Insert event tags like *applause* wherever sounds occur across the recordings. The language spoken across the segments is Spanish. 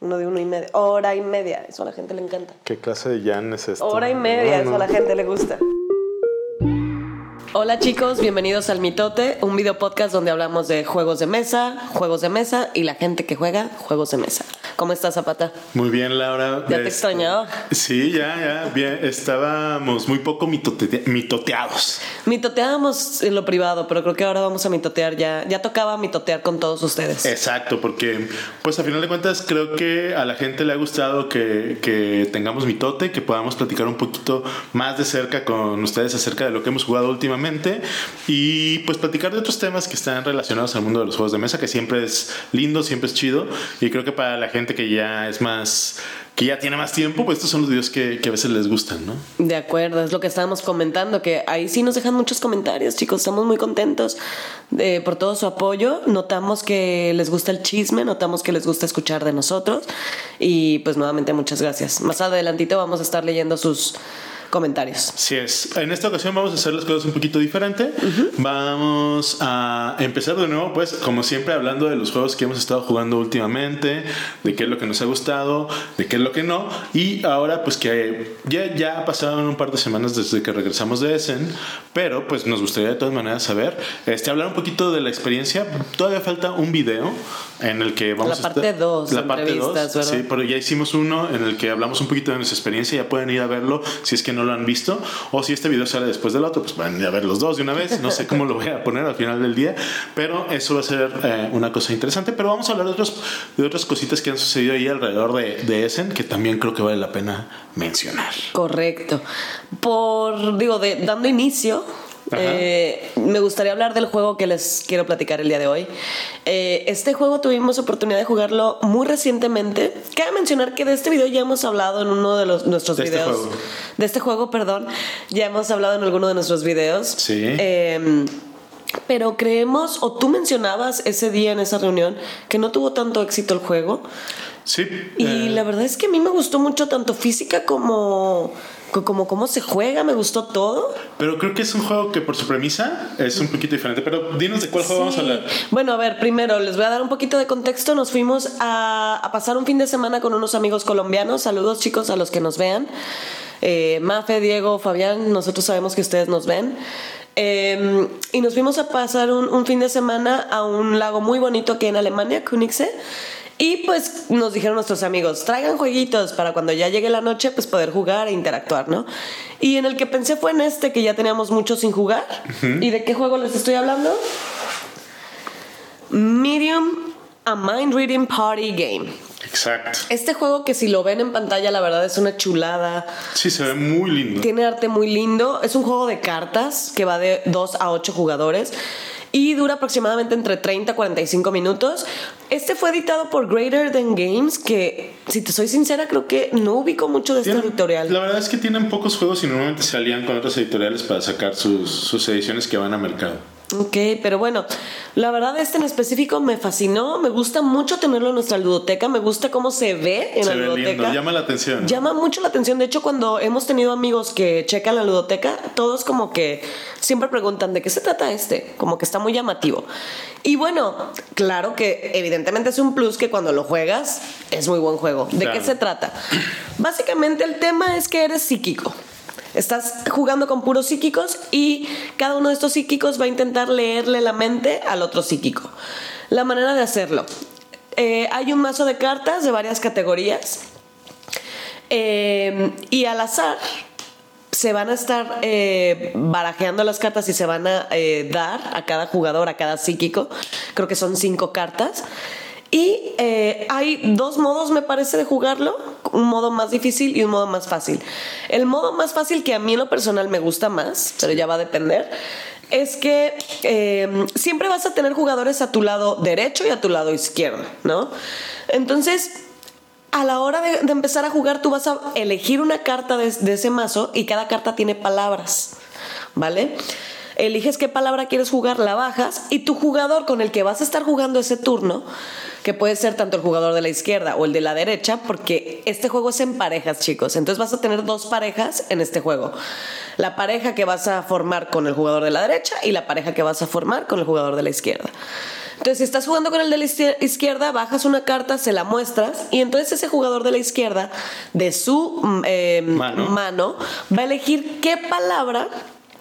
Uno de uno y media. Hora y media. Eso a la gente le encanta. ¿Qué clase de Jan es esto? Hora y media. No, Eso a la gente le gusta. Hola chicos, bienvenidos al Mitote, un video podcast donde hablamos de juegos de mesa, juegos de mesa y la gente que juega juegos de mesa. ¿Cómo estás, Zapata? Muy bien, Laura. Ya te Este, extrañaba. Sí, ya, ya. Bien, estábamos muy poco mitote- mitoteados. Mitoteábamos en lo privado, pero creo que ahora vamos a mitotear ya. Ya tocaba mitotear con todos ustedes. Exacto, porque pues a final de cuentas creo que a la gente le ha gustado que, que tengamos mitote, que podamos platicar un poquito más de cerca con ustedes acerca de lo que hemos jugado últimamente y pues platicar de otros temas que están relacionados al mundo de los juegos de mesa, que siempre es lindo, siempre es chido y creo que para la gente que ya es más, que ya tiene más tiempo, pues estos son los videos que, que a veces les gustan, ¿no? De acuerdo, es lo que estábamos comentando, que ahí sí nos dejan muchos comentarios, chicos. Estamos muy contentos eh, por todo su apoyo. Notamos que les gusta el chisme, notamos que les gusta escuchar de nosotros. Y pues nuevamente muchas gracias. Más adelantito vamos a estar leyendo sus comentarios. Así es. En esta ocasión vamos a hacer las cosas un poquito diferente. Vamos a empezar de nuevo, pues, como siempre, hablando de los juegos que hemos estado jugando últimamente, de qué es lo que nos ha gustado, de qué es lo que no. Y ahora, pues, que ya, ya pasaron un par de semanas desde que regresamos de Essen, pero pues nos gustaría de todas maneras saber, este, hablar un poquito de la experiencia. Todavía falta un video en el que vamos La a parte estar- dos, La parte entrevistas, 2, ¿verdad? sí, pero ya hicimos uno en el que hablamos un poquito de nuestra experiencia. Ya pueden ir a verlo si es que no lo han visto. O si este video sale después del otro, pues ir a ver los dos de una vez. No sé cómo lo voy a poner al final del día. Pero eso va a ser eh, una cosa interesante. Pero vamos a hablar de, otros, de otras cositas que han sucedido ahí alrededor de, de Essen que también creo que vale la pena mencionar. Correcto. Por, digo, de, dando inicio. Eh, me gustaría hablar del juego que les quiero platicar el día de hoy. Eh, este juego tuvimos oportunidad de jugarlo muy recientemente. Cabe mencionar que de este video ya hemos hablado en uno de los, nuestros De este videos. juego. De este juego, perdón. Ya hemos hablado en alguno de nuestros videos. Sí. Eh, pero creemos, o tú mencionabas ese día en esa reunión, que no tuvo tanto éxito el juego. Sí. Y eh, la verdad es que a mí me gustó mucho tanto física como co- como cómo se juega, me gustó todo. pero creo que es un juego que por su premisa es un poquito diferente. Pero dinos de cuál juego vamos a Sí. hablar. Bueno, a ver, primero les voy a dar un poquito de contexto. Nos fuimos a, a pasar un fin de semana con unos amigos colombianos. Saludos chicos a los que nos vean. Eh, Mafe, Diego, Fabián, nosotros sabemos que ustedes nos ven. Eh, y nos fuimos a pasar un, un fin de semana a un lago muy bonito aquí en Alemania, Königse. Y pues nos dijeron nuestros amigos, traigan jueguitos para cuando ya llegue la noche, pues poder jugar e interactuar, ¿no? Y en el que pensé fue en este, que ya teníamos mucho sin jugar. ¿Y de qué juego les estoy hablando? Medium, a mind reading party game. Exacto. Este juego que si lo ven en pantalla, la verdad es una chulada. Sí, se ve muy lindo. Tiene arte muy lindo. Es un juego de cartas que va de 2 a 8 jugadores. Y dura aproximadamente entre 30 a 45 minutos. Este fue editado por Greater Than Games, que si te soy sincera, creo que no ubico mucho de este Tienen- editorial. La verdad es que tienen pocos juegos y normalmente se alían con otras editoriales para sacar sus, sus ediciones que van a mercado. Ok, pero bueno, la verdad este en específico me fascinó, me gusta mucho tenerlo en nuestra ludoteca, me gusta cómo se ve en se la ve ludoteca. lindo, llama la atención. Llama mucho la atención, de hecho cuando hemos tenido amigos que checan la ludoteca, todos como que siempre preguntan de qué se trata este, como que está muy llamativo. Y bueno, claro que evidentemente es un plus que cuando lo juegas es muy buen juego. ¿De Claro. qué se trata? Básicamente el tema es que eres psíquico. Estás jugando con puros psíquicos y cada uno de estos psíquicos va a intentar leerle la mente al otro psíquico. La manera de hacerlo. eh, hay un mazo de cartas de varias categorías eh, y al azar se van a estar eh, barajeando las cartas y se van a eh, dar a cada jugador, a cada psíquico. Creo que son cinco cartas. Y eh, hay dos modos, me parece, de jugarlo. Un modo más difícil y un modo más fácil. El modo más fácil, que a mí en lo personal me gusta más, pero ya va a depender, es que eh, siempre vas a tener jugadores a tu lado derecho y a tu lado izquierdo, ¿no? Entonces, a la hora de, de empezar a jugar, tú vas a elegir una carta de, de ese mazo y cada carta tiene palabras, ¿vale? Eliges qué palabra quieres jugar, la bajas y tu jugador con el que vas a estar jugando ese turno, que puede ser tanto el jugador de la izquierda o el de la derecha, porque este juego es en parejas, chicos. Entonces vas a tener dos parejas en este juego. La pareja que vas a formar con el jugador de la derecha y la pareja que vas a formar con el jugador de la izquierda. Entonces, si estás jugando con el de la izquierda, bajas una carta, se la muestras, y entonces ese jugador de la izquierda, de su mm, eh, mano, va a elegir qué palabra,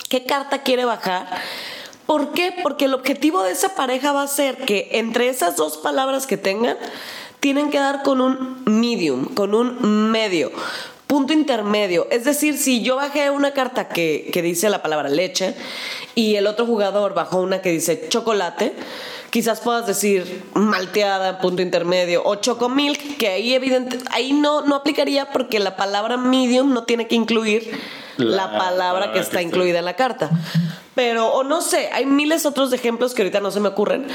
qué carta quiere bajar. ¿Por qué? Porque el objetivo de esa pareja va a ser que entre esas dos palabras que tengan, tienen que dar con un medium, con un medio punto intermedio. Es decir, si yo bajé una carta que, que, dice la palabra leche y el otro jugador bajó una que dice chocolate, quizás puedas decir malteada, punto intermedio, o chocomilk, que ahí evidente, ahí no, no aplicaría porque la palabra medium no tiene que incluir la, palabra, que está incluida en la carta. Pero, o no sé, hay miles otros ejemplos que ahorita no se me ocurren.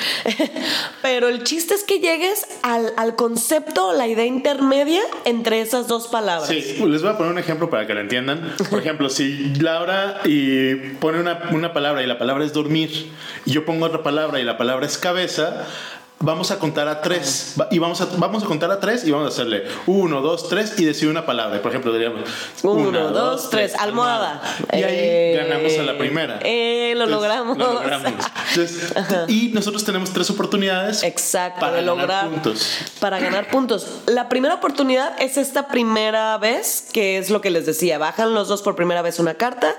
*laughs* Pero el chiste es que llegues al, al concepto, la idea intermedia entre esas dos palabras. Sí, les voy a poner un ejemplo para que lo entiendan. Por ejemplo, si Laura y pone una, una palabra y la palabra es dormir, y yo pongo otra palabra y la palabra es cabeza, vamos a contar a tres. Y vamos a, vamos a contar a tres y vamos a hacerle uno, dos, tres y decir una palabra. Por ejemplo, diríamos uno, dos, tres, almohada. Y ahí eh, ganamos a la primera. Eh, lo logramos. Lo logramos. *laughs* y nosotros tenemos tres oportunidades Exacto, para lograr, ganar puntos. Para ganar puntos. La primera oportunidad es esta primera vez, que es lo que les decía. Bajan los dos por primera vez una carta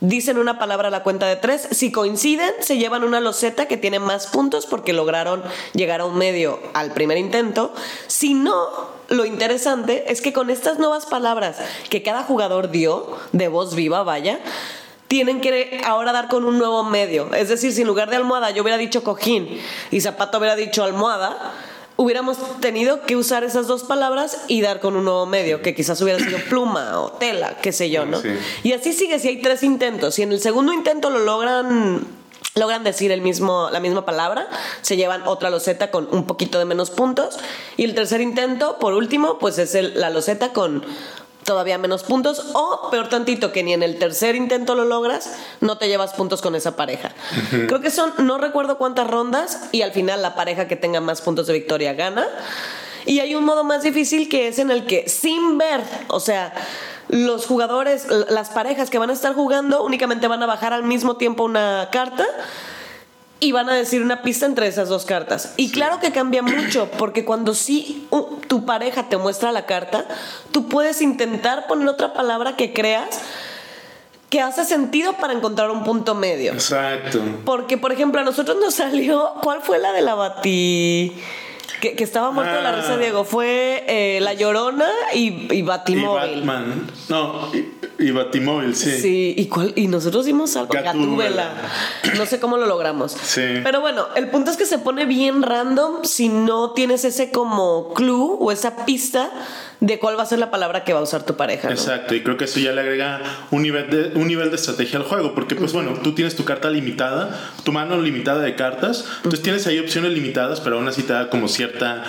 dicen una palabra a la cuenta de tres. Si coinciden, se llevan una loseta que tiene más puntos porque lograron llegar a un medio al primer intento. Si no, lo interesante es que con estas nuevas palabras que cada jugador dio, de voz viva, vaya, tienen que ahora dar con un nuevo medio. Es decir, si en lugar de almohada yo hubiera dicho cojín y zapato hubiera dicho almohada, hubiéramos tenido que usar esas dos palabras y dar con un nuevo medio, que quizás hubiera sido pluma o tela, qué sé yo, ¿no? Y así sigue si hay tres intentos. Si en el segundo intento lo logran logran decir el mismo, la misma palabra, se llevan otra loseta con un poquito de menos puntos. Y el tercer intento, por último, pues es la loseta con todavía menos puntos o peor tantito que ni en el tercer intento lo logras, no te llevas puntos con esa pareja. Creo que son, no recuerdo cuántas rondas y al final la pareja que tenga más puntos de victoria gana. Y hay un modo más difícil que es en el que sin ver, o sea, los jugadores, las parejas que van a estar jugando únicamente van a bajar al mismo tiempo una carta y van a decir una pista entre esas dos cartas. Y claro que cambia mucho, porque cuando sí tu pareja te muestra la carta, tú puedes intentar poner otra palabra que creas que hace sentido para encontrar un punto medio. Exacto. Porque, por ejemplo, a nosotros nos salió, ¿cuál fue la de la bati? Que, estaba muerto de la risa ah. Diego. Fue eh, La Llorona y, y Batimóvil. Y Batman. No, y, Batimóvil, sí. Sí, y, cuál, y nosotros hicimos algo. Gatúbela. No sé cómo lo logramos. Sí. Pero bueno, el punto es que se pone bien random si no tienes ese como clue o esa pista de cuál va a ser la palabra que va a usar tu pareja. Exacto, y creo que eso ya le agrega un nivel de, un nivel de estrategia al juego, porque pues bueno, tú tienes tu carta limitada, tu mano limitada de cartas, entonces tienes ahí opciones limitadas, pero aún así te da como cierta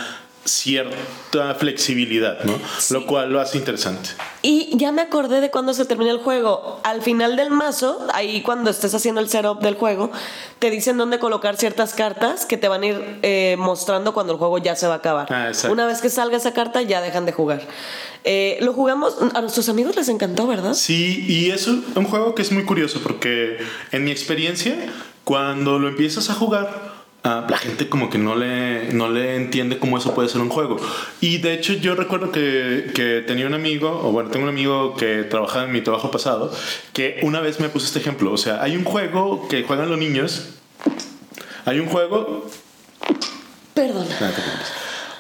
cierta flexibilidad, ¿no? Lo cual lo hace interesante. Y ya me acordé de cuando se termina el juego. Al final del mazo, ahí cuando estés haciendo el setup del juego, te dicen dónde colocar ciertas cartas que te van a ir eh, mostrando cuando el juego ya se va a acabar. Ah, Una vez que salga esa carta, ya dejan de jugar. Eh, lo jugamos, a nuestros amigos les encantó, ¿verdad? Sí, y es un juego que es muy curioso porque en mi experiencia, cuando lo empiezas a jugar, la gente como que no le, no le entiende cómo eso puede ser un juego. Y de hecho yo recuerdo que, que, tenía un amigo, o bueno, tengo un amigo que trabajaba en mi trabajo pasado, que una vez me puso este ejemplo. O sea, hay un juego que juegan los niños. Hay un juego... Perdón.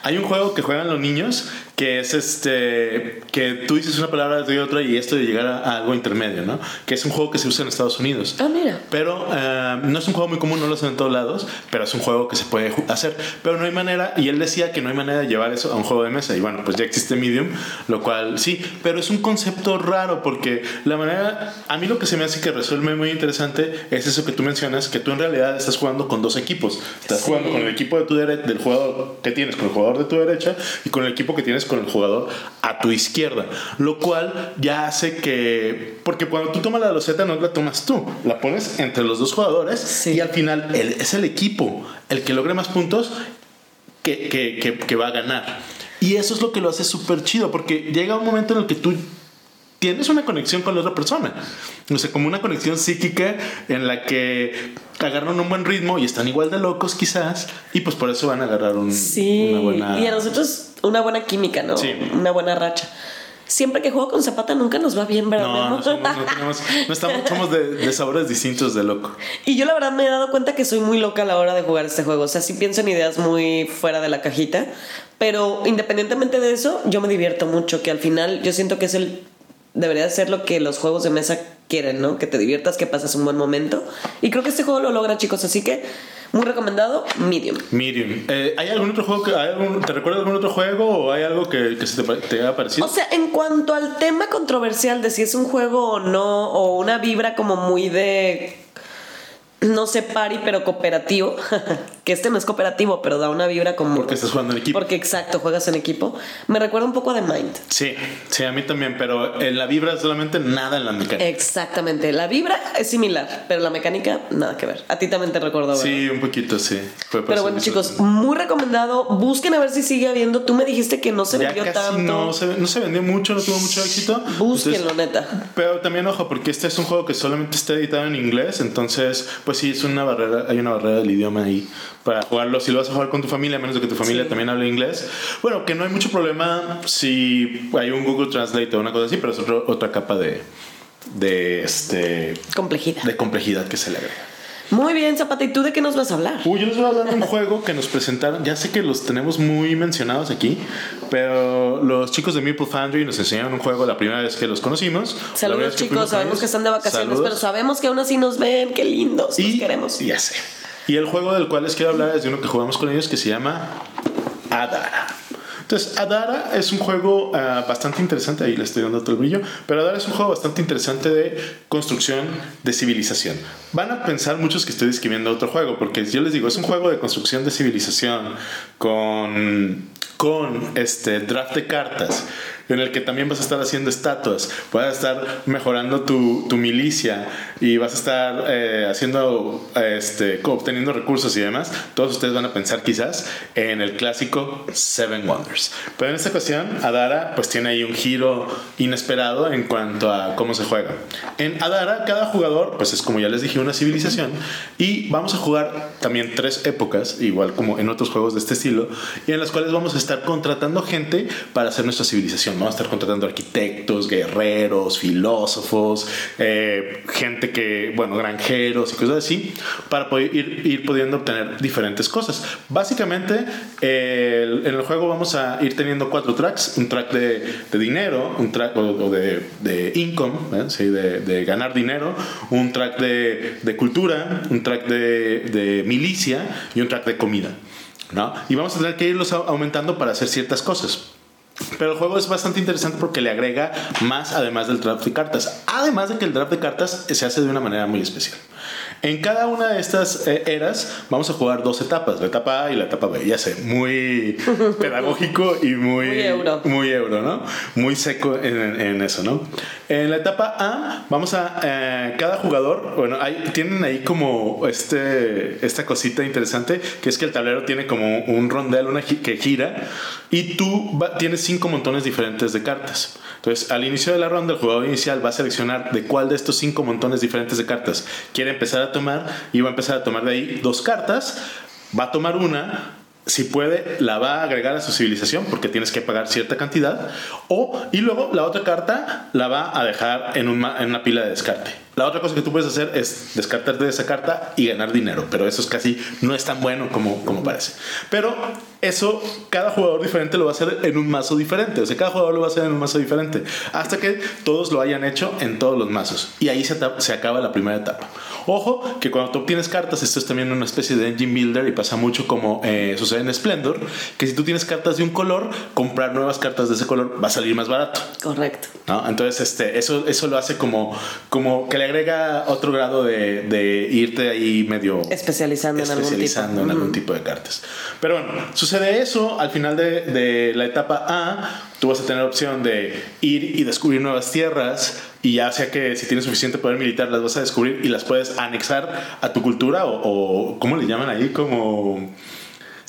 Hay un juego que juegan los niños que es este que tú dices una palabra de otra y esto de llegar a, algo intermedio, ¿no? Que es un juego que se usa en Estados Unidos. Ah, mira. Pero eh, no es un juego muy común, no lo hacen en todos lados, pero es un juego que se puede hacer. Pero no hay manera, y él decía que no hay manera de llevar eso a un juego de mesa. Y bueno, pues ya existe Medium, lo cual sí, pero es un concepto raro porque la manera, a mí lo que se me hace que resuelve muy interesante es eso que tú mencionas, que tú en realidad estás jugando con dos equipos. Estás jugando con el equipo de tu del jugador que tienes, con el jugador de tu derecha y con el equipo que tienes con el jugador a tu izquierda, lo cual ya hace que, porque cuando tú tomas la loseta no la tomas tú, la pones entre los dos jugadores y al final es el equipo el que logre más puntos que, que, que, va a ganar. Y eso es lo que lo hace súper chido, porque llega un momento en el que tú tienes una conexión con la otra persona. O sea, como una conexión psíquica en la que agarran un buen ritmo y están igual de locos quizás y pues por eso van a agarrar un, Sí, una buena... y a nosotros una buena química, ¿no? Sí. Una buena racha. Siempre que juego con Zapata nunca nos va bien, ¿verdad? No, no, somos, no tenemos, no estamos, somos de, de sabores distintos de loco. Y yo la verdad me he dado cuenta que soy muy loca a la hora de jugar este juego. O sea, sí pienso en ideas muy fuera de la cajita. Pero independientemente de eso, yo me divierto mucho. Que al final yo siento que es el. Debería de ser lo que los juegos de mesa quieren, ¿no? Que te diviertas, que pases un buen momento. Y creo que este juego lo logra, chicos. Así que, muy recomendado, Medium. Medium. Eh, ¿Hay algún otro juego que... hay algún- ¿Te recuerdas algún otro juego o hay algo que, que se te, te haya parecido? O sea, en cuanto al tema controversial de si es un juego o no, o una vibra como muy de. No sé, pari, pero cooperativo. *laughs* que este no es cooperativo, pero da una vibra como. Porque estás jugando en equipo. Porque exacto, juegas en equipo. Me recuerda un poco a The Mind. Sí, sí, a mí también, pero en la vibra solamente nada en la mecánica. Exactamente. La vibra es similar, pero la mecánica, nada que ver. A ti también te recuerdo, ¿verdad? Sí, un poquito, sí. Fue Pero bueno, chicos, muy recomendado. Busquen a ver si sigue habiendo. Tú me dijiste que no se ya vendió casi tanto. no se, no se vendió mucho, no tuvo mucho éxito. Búsquenlo, Entonces, neta. Pero también ojo, porque este es un juego que solamente está editado en inglés, entonces pues sí es una barrera, hay una barrera del idioma ahí para jugarlo. Si lo vas a jugar con tu familia, a menos de que tu familia Sí. también hable inglés, bueno, que no hay mucho problema si hay un Google Translate o una cosa así, pero es otro- otra capa de de este Complejidad. de complejidad que se le agrega. Muy bien, Zapata. ¿Y tú de qué nos vas a hablar? Uy, yo les voy a hablar de un *laughs* juego que nos presentaron. Ya sé que los tenemos muy mencionados aquí, pero los chicos de Meeple Foundry nos enseñaron un juego la primera vez que los conocimos. Saludos, que chicos. con Sabemos que están de vacaciones, Saludos. pero sabemos que aún así nos ven. Qué lindos. Los y queremos. ya sé. Y el juego del cual les quiero hablar es de uno que jugamos con ellos que se llama Adara. Entonces, Adara es un juego ah, bastante interesante, ahí le estoy dando todo el brillo, pero Adara es un juego bastante interesante de construcción de civilización. Van a pensar muchos que estoy describiendo otro juego, porque yo les digo, es un juego de construcción de civilización con, con este draft de cartas, en el que también vas a estar haciendo estatuas, vas a estar mejorando tu, milicia y vas a estar eh, haciendo, este, obteniendo recursos y demás. Todos ustedes van a pensar quizás en el clásico Seven Wonders. Pero en esta ocasión, Adara pues tiene ahí un giro inesperado en cuanto a cómo se juega. En Adara, cada jugador, pues es como ya les dije, una civilización y vamos a jugar también tres épocas, igual como en otros juegos de este estilo, y en las cuales vamos a estar contratando gente para hacer nuestra civilización. A estar contratando arquitectos, guerreros, filósofos, eh, gente que, bueno, granjeros y cosas así, para poder ir, ir pudiendo obtener diferentes cosas. Básicamente, eh, en el juego vamos a ir teniendo cuatro tracks: un track de, de dinero, un track o, o de, de income, ¿eh? Sí, de, de ganar dinero, un track de, de cultura, un track de, milicia y un track de comida. ¿no? Y vamos a tener que irlos au- aumentando para hacer ciertas cosas. Pero el juego es bastante interesante porque le agrega más además del draft de cartas. Además de que el draft de cartas se hace de una manera muy especial. En cada una de estas eh, eras vamos a jugar dos etapas, la etapa A y la etapa B. Ya sé, muy *laughs* pedagógico y muy, Muy euro. muy euro, ¿no? Muy seco en, en eso, ¿no? En la etapa A vamos a eh, cada jugador, bueno, hay, tienen ahí como este, esta cosita interesante que es que el tablero tiene como un rondel una gi- que gira y tú va- tienes cinco montones diferentes de cartas. Entonces, al inicio de la ronda, el jugador inicial va a seleccionar de cuál de estos cinco montones diferentes de cartas quiere empezar a tomar y va a empezar a tomar de ahí dos cartas. Va a tomar una, si puede, la va a agregar a su civilización porque tienes que pagar cierta cantidad. O, y luego la otra carta la va a dejar en, en una pila de descarte. La otra cosa que tú puedes hacer es descartarte de esa carta y ganar dinero, pero eso es casi no es tan bueno como, como parece. Pero eso cada jugador diferente lo va a hacer en un mazo diferente, o sea, cada jugador lo va a hacer en un mazo diferente, hasta que todos lo hayan hecho en todos los mazos. Y ahí se, se acaba la primera etapa. Ojo, que cuando tú obtienes cartas, esto es también una especie de engine builder y pasa mucho como eh, sucede en Splendor, que si tú tienes cartas de un color, comprar nuevas cartas de ese color va a salir más barato. Correcto. ¿no? Entonces, este, eso, eso lo hace como, como que le agrega otro grado de, de irte ahí medio Especializando en algún en tipo de cartas. Pero bueno, sucede eso al final de, de la etapa A. Tú vas a tener opción de ir y descubrir nuevas tierras. Y ya sea que si tienes suficiente poder militar, las vas a descubrir y las puedes anexar a tu cultura o, o ¿cómo le llaman ahí? Como.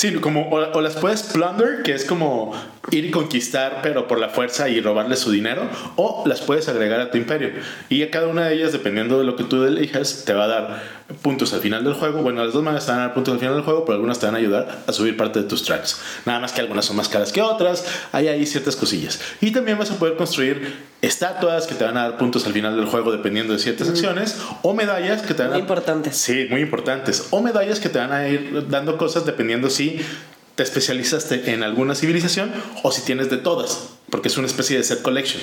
Sí, como, o, o las puedes plunder, que es como ir y conquistar, pero por la fuerza y robarle su dinero, o las puedes agregar a tu imperio. Y a cada una de ellas, dependiendo de lo que tú elijas, te va a dar puntos al final del juego. Bueno, las dos maneras te van a dar puntos al final del juego, pero algunas te van a ayudar a subir parte de tus tracks. Nada más que algunas son más caras que otras, hay ahí ciertas cosillas. Y también vas a poder construir estatuas que te van a dar puntos al final del juego dependiendo de ciertas acciones, o medallas que te van a... Muy importantes. Sí, muy importantes. O medallas que te van a ir dando cosas dependiendo si te especializaste en alguna civilización o si tienes de todas, porque es una especie de set collection,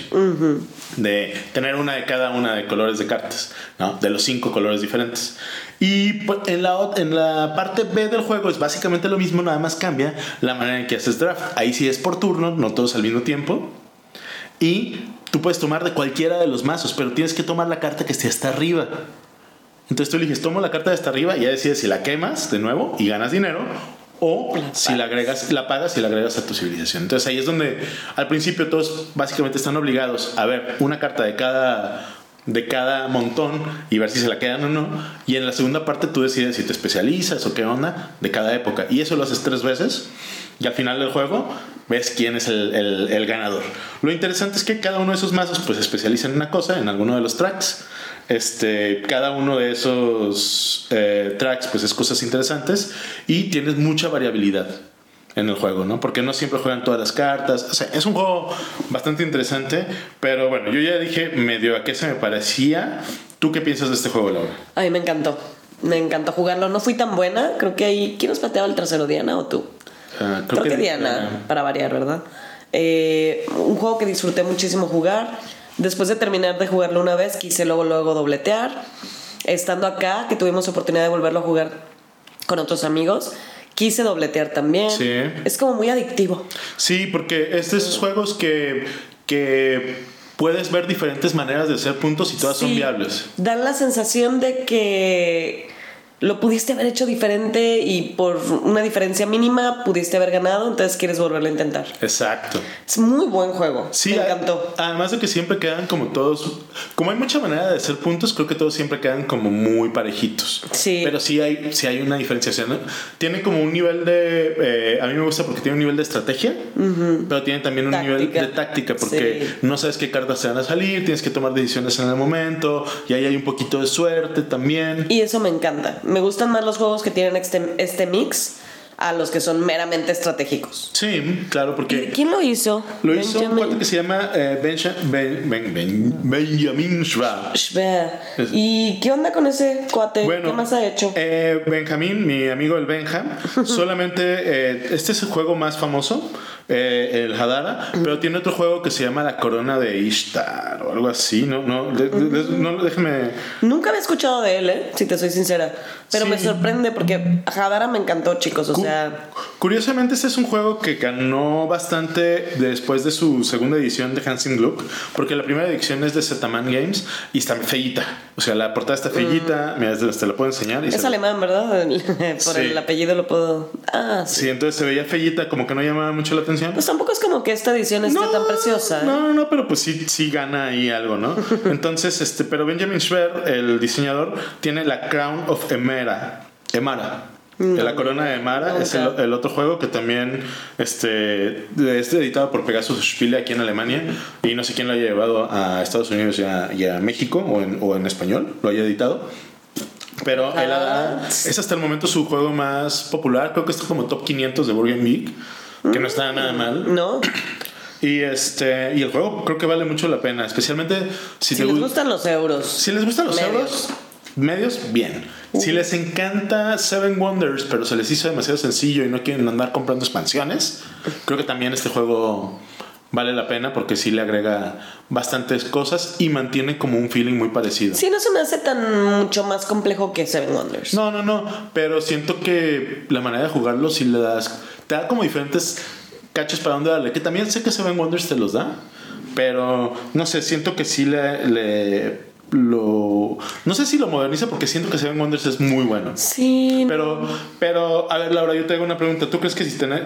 de tener una de cada una de colores de cartas, ¿no? de los cinco colores diferentes. Y pues, en la, en la parte B del juego es básicamente lo mismo, nada más cambia la manera en que haces draft. Ahí sí es por turno, no todos al mismo tiempo. Y tú puedes tomar de cualquiera de los mazos, pero tienes que tomar la carta que esté hasta arriba. Entonces tú eliges, tomo la carta de hasta arriba y ya decides si la quemas de nuevo y ganas dinero o si la agregas, la pagas y la agregas a tu civilización. Entonces ahí es donde al principio todos básicamente están obligados a ver una carta de cada de cada montón y ver si se la quedan o no. Y en la segunda parte tú decides si te especializas o qué onda de cada época. Y eso lo haces tres veces. Y al final del juego ves quién es el, el ganador. Lo interesante es que cada uno de esos mazos pues se especializa en una cosa, en alguno de los tracks. Este, cada uno de esos eh, tracks pues es cosas interesantes y tienes mucha variabilidad en el juego, ¿no? Porque no siempre juegan todas las cartas. O sea, es un juego bastante interesante, pero bueno, yo ya dije medio a qué se me parecía. ¿Tú qué piensas de este juego, Laura? A mí me encantó. Me encantó jugarlo. No fui tan buena. Creo que ahí. ¿Quién nos pateaba el trasero, Diana o tú? Ah, creo, que, Diana, para variar, ¿verdad? Eh, un juego que disfruté muchísimo jugar. Después de terminar de jugarlo una vez, quise luego, luego dobletear. Estando acá, que tuvimos oportunidad de volverlo a jugar con otros amigos, quise dobletear también. Sí. Es como muy adictivo. Sí, porque es de esos juegos que, que puedes ver diferentes maneras de hacer puntos y todas son viables. Dan la sensación de que lo pudiste haber hecho diferente y por una diferencia mínima pudiste haber ganado, entonces quieres volverlo a intentar. Exacto. Es muy buen juego. Sí, me encantó. Además de que siempre quedan como todos. Como hay mucha manera de hacer puntos, creo que todos siempre quedan como muy parejitos. Sí. Pero sí hay, sí hay una diferenciación. ¿no? Tiene como un nivel de. eh, a mí me gusta porque tiene un nivel de estrategia, pero tiene también un nivel de táctica porque Sí. no sabes qué cartas te van a salir, tienes que tomar decisiones en el momento, y ahí hay un poquito de suerte también. Y eso me encanta. Me gustan más los juegos que tienen este, este mix a los que son meramente estratégicos. Sí, claro, porque. ¿Quién lo hizo? Lo hizo un Benjamin cuate que se llama eh, Benja- Ben- Ben- Ben- Benjamin Schwab. ¿Y qué onda con ese cuate? Bueno, ¿Qué más ha hecho? eh, Benjamín, mi amigo el Benja, *laughs* solamente eh, este es el juego más famoso, eh, el Hadara, pero tiene otro juego que se llama La Corona de Ishtar o algo así, no, no, de- de- de- no déjeme. Nunca había escuchado de él, ¿eh? si te soy sincera. Pero Sí. me sorprende porque Hadara me encantó, chicos. O Cu- sea, Curiosamente, este es un juego que ganó bastante después de su segunda edición de Hansing Gluck, porque la primera edición es de Zetaman Games y está feíta. O sea, la portada está feíta, mira, te la puedo enseñar. Y es se- alemán, ¿verdad? *laughs* Por Sí. el apellido lo puedo. Ah, sí. Sí, entonces se veía feíta, como que no llamaba mucho la atención. Pues tampoco es como que esta edición esté tan preciosa. ¿eh? No, no, no, pero pues sí, sí gana ahí algo, ¿no? *laughs* Entonces, este, pero Benjamin Schwer, el diseñador, tiene la Crown of Emera. Emara. No, la corona de Emara es el, otro juego que también este, es editado por Pegasus Spiele aquí en Alemania y no sé quién lo haya llevado a Estados Unidos y a, y a México o en, o en español, lo haya editado. Pero Ah. es hasta el momento su juego más popular, creo que está como top 500 de Game Geek, que no está nada mal. ¿No? Y este y el juego creo que vale mucho la pena, especialmente si, Si te les gu- gustan los euros. si les gustan los medios. euros medios, bien. Si les encanta Seven Wonders, pero se les hizo demasiado sencillo y no quieren andar comprando expansiones, creo que también este juego vale la pena porque sí le agrega bastantes cosas y mantiene como un feeling muy parecido. Sí, no se me hace tan mucho más complejo que Seven Wonders. No, no, no, pero siento que la manera de jugarlo sí le das, te da como diferentes cachos para dónde darle, que también sé que Seven Wonders te los da, pero no sé, siento que sí le, le- lo, no sé si lo moderniza porque siento que Seven Wonders es muy bueno. Sí. Pero, pero, a ver, Laura, yo te hago una pregunta. ¿Tú crees que si tener,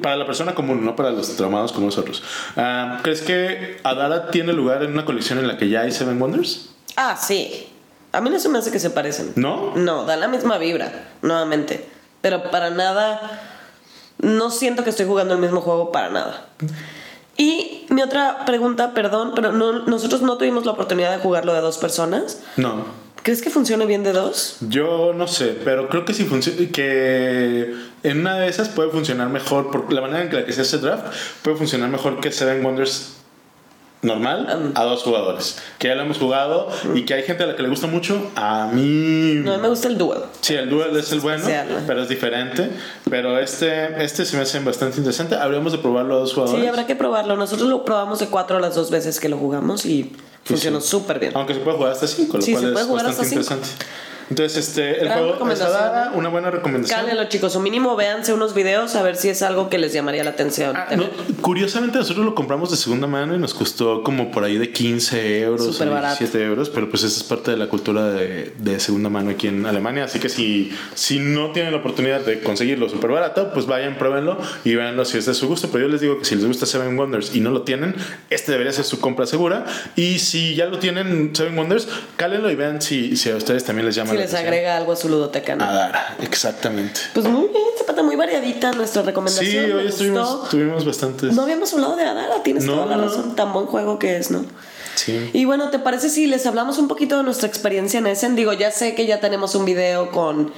para la persona común, no para los traumados como nosotros, ah, ¿crees que Adara tiene lugar en una colección en la que ya hay Seven Wonders? Ah, sí. A mí no se me hace que se parecen. ¿No? No, da la misma vibra, nuevamente. Pero para nada. No siento que estoy jugando el mismo juego para nada. Y mi otra pregunta, perdón, pero no, nosotros no tuvimos la oportunidad de jugarlo de dos personas. No. ¿Crees que funcione bien de dos? Yo no sé, pero creo que funciona. Que en una de esas puede funcionar mejor. Por la manera en que se hace draft puede funcionar mejor que Seven Wonders normal a dos jugadores. Que ya lo hemos jugado y que hay gente a la que le gusta mucho. A mí. No, me gusta el duel. Sí, el duel es el bueno, pero es diferente. Pero este, este se me hace bastante interesante. Habríamos de probarlo a dos jugadores. Sí, habrá que probarlo. Nosotros lo probamos de cuatro a las dos veces que lo jugamos y funcionó sí. súper bien. Aunque se puede jugar hasta 5, lo Sí, cual se puede es jugar bastante hasta cinco. interesante. Entonces, este, el Gran juego está dada, una buena recomendación. Cálenlo, chicos, o mínimo véanse unos videos a ver si es algo que les llamaría la atención. Ah, no, curiosamente nosotros lo compramos de segunda mano y nos costó como por ahí de 15 euros Súper o barato. 17 euros, pero pues esa es parte de la cultura de, de segunda mano aquí en Alemania, así que si, si no tienen la oportunidad de conseguirlo súper barato, pues vayan, pruébenlo y véanlo si es de su gusto, pero yo les digo que si les gusta Seven Wonders y no lo tienen, este debería ser su compra segura y si ya lo tienen Seven Wonders, cálenlo y vean si, si a ustedes también les llama la les agrega algo a su ludoteca, ¿no? A dar, exactamente. Pues muy bien, Zapata, muy variadita nuestra recomendación. Sí, hoy estuvimos, tuvimos bastantes. No habíamos hablado de Adara, tienes No, toda la razón. Tan buen juego que es, ¿no? Sí. Y bueno, ¿te parece si les hablamos un poquito de nuestra experiencia en Essen? Digo, ya sé que ya tenemos un video con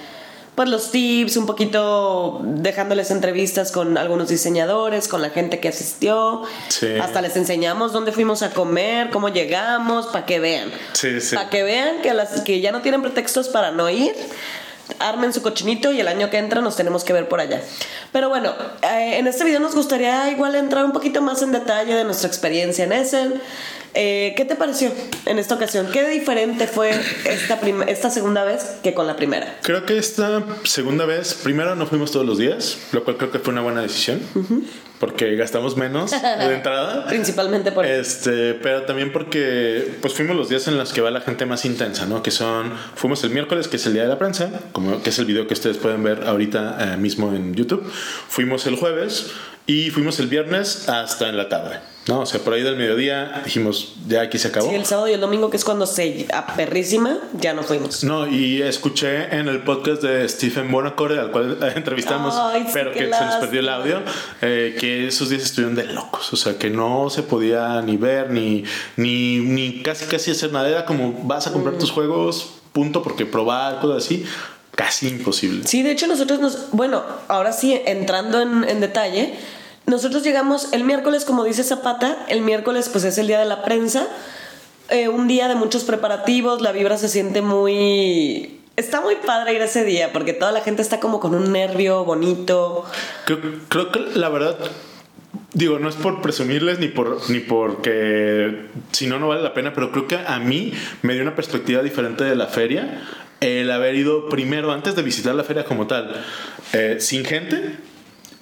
pues los tips, un poquito dejándoles entrevistas con algunos diseñadores, con la gente que asistió. Sí. Hasta les enseñamos dónde fuimos a comer, cómo llegamos, para que vean. Sí, sí. Para que vean que, las, que ya no tienen pretextos para no ir. Armen su cochinito y el año que entra nos tenemos que ver por allá. Pero bueno, eh, en este video nos gustaría igual entrar un poquito más en detalle de nuestra experiencia en Essen. Eh, ¿Qué te pareció en esta ocasión? ¿Qué diferente fue esta, esta segunda vez que con la primera? Creo que esta segunda vez, primero no fuimos todos los días, lo cual creo que fue una buena decisión, porque gastamos menos de *laughs* entrada. Principalmente por Este, pero también porque pues fuimos los días en los que va la gente más intensa, ¿no? Que son, fuimos el miércoles, que es el día de la prensa, como que es el video que ustedes pueden ver ahorita eh, mismo en YouTube. Fuimos el jueves y fuimos el viernes hasta en la tarde, ¿no? O sea, por ahí del mediodía dijimos, ya aquí se acabó. Sí, el sábado y el domingo, que es cuando se a perrísima, ya no fuimos. No, y escuché en el podcast de Stephen Bonacore, al cual *laughs* entrevistamos, Ay, sí, pero que se nos perdió el audio, eh, que esos días estuvieron de locos, o sea, que no se podía ni ver, ni, ni, ni casi casi hacer nada, era como vas a Mm. comprar tus juegos, punto, porque probar, cosas así, casi imposible. Sí, de hecho nosotros nos... Bueno, ahora sí, entrando en, en detalle, nosotros llegamos el miércoles, como dice Zapata, el miércoles pues es el día de la prensa, eh, un día de muchos preparativos, la vibra se siente muy... Está muy padre ir ese día porque toda la gente está como con un nervio bonito. Creo, creo que la verdad, digo, no es por presumirles ni por ni porque si no no vale la pena, pero creo que a mí me dio una perspectiva diferente de la feria el haber ido primero antes de visitar la feria como tal, eh, sin gente.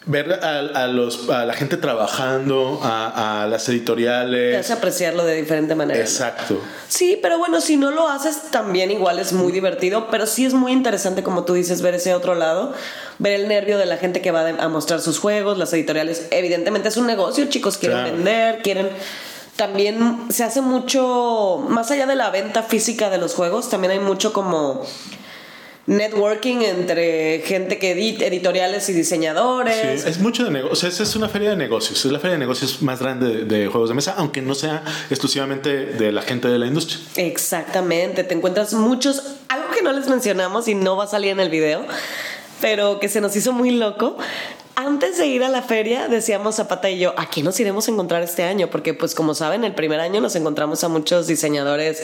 Ver a, a los, a la gente trabajando, a, a las Te editoriales. hace apreciarlo de diferente manera. Exacto. Sí, pero bueno, si no lo haces también igual es muy divertido, pero sí es muy interesante como tú dices ver ese otro lado, ver el nervio de la gente que va a mostrar sus juegos, las editoriales, evidentemente es un negocio, chicos quieren Claro. vender, quieren también se hace mucho más allá de la venta física de los juegos, también hay mucho como networking entre gente que edita editoriales y diseñadores. Sí, es mucho de negocios. Es una feria de negocios. Es la feria de negocios más grande de, de juegos de mesa, aunque no sea exclusivamente de la gente de la industria. Exactamente, te encuentras muchos, algo que no les mencionamos y no va a salir en el video, pero que se nos hizo muy loco. Antes de ir a la feria, decíamos Zapata y yo, ¿a quién nos iremos a encontrar este año? Porque pues como saben, el primer año nos encontramos a muchos diseñadores,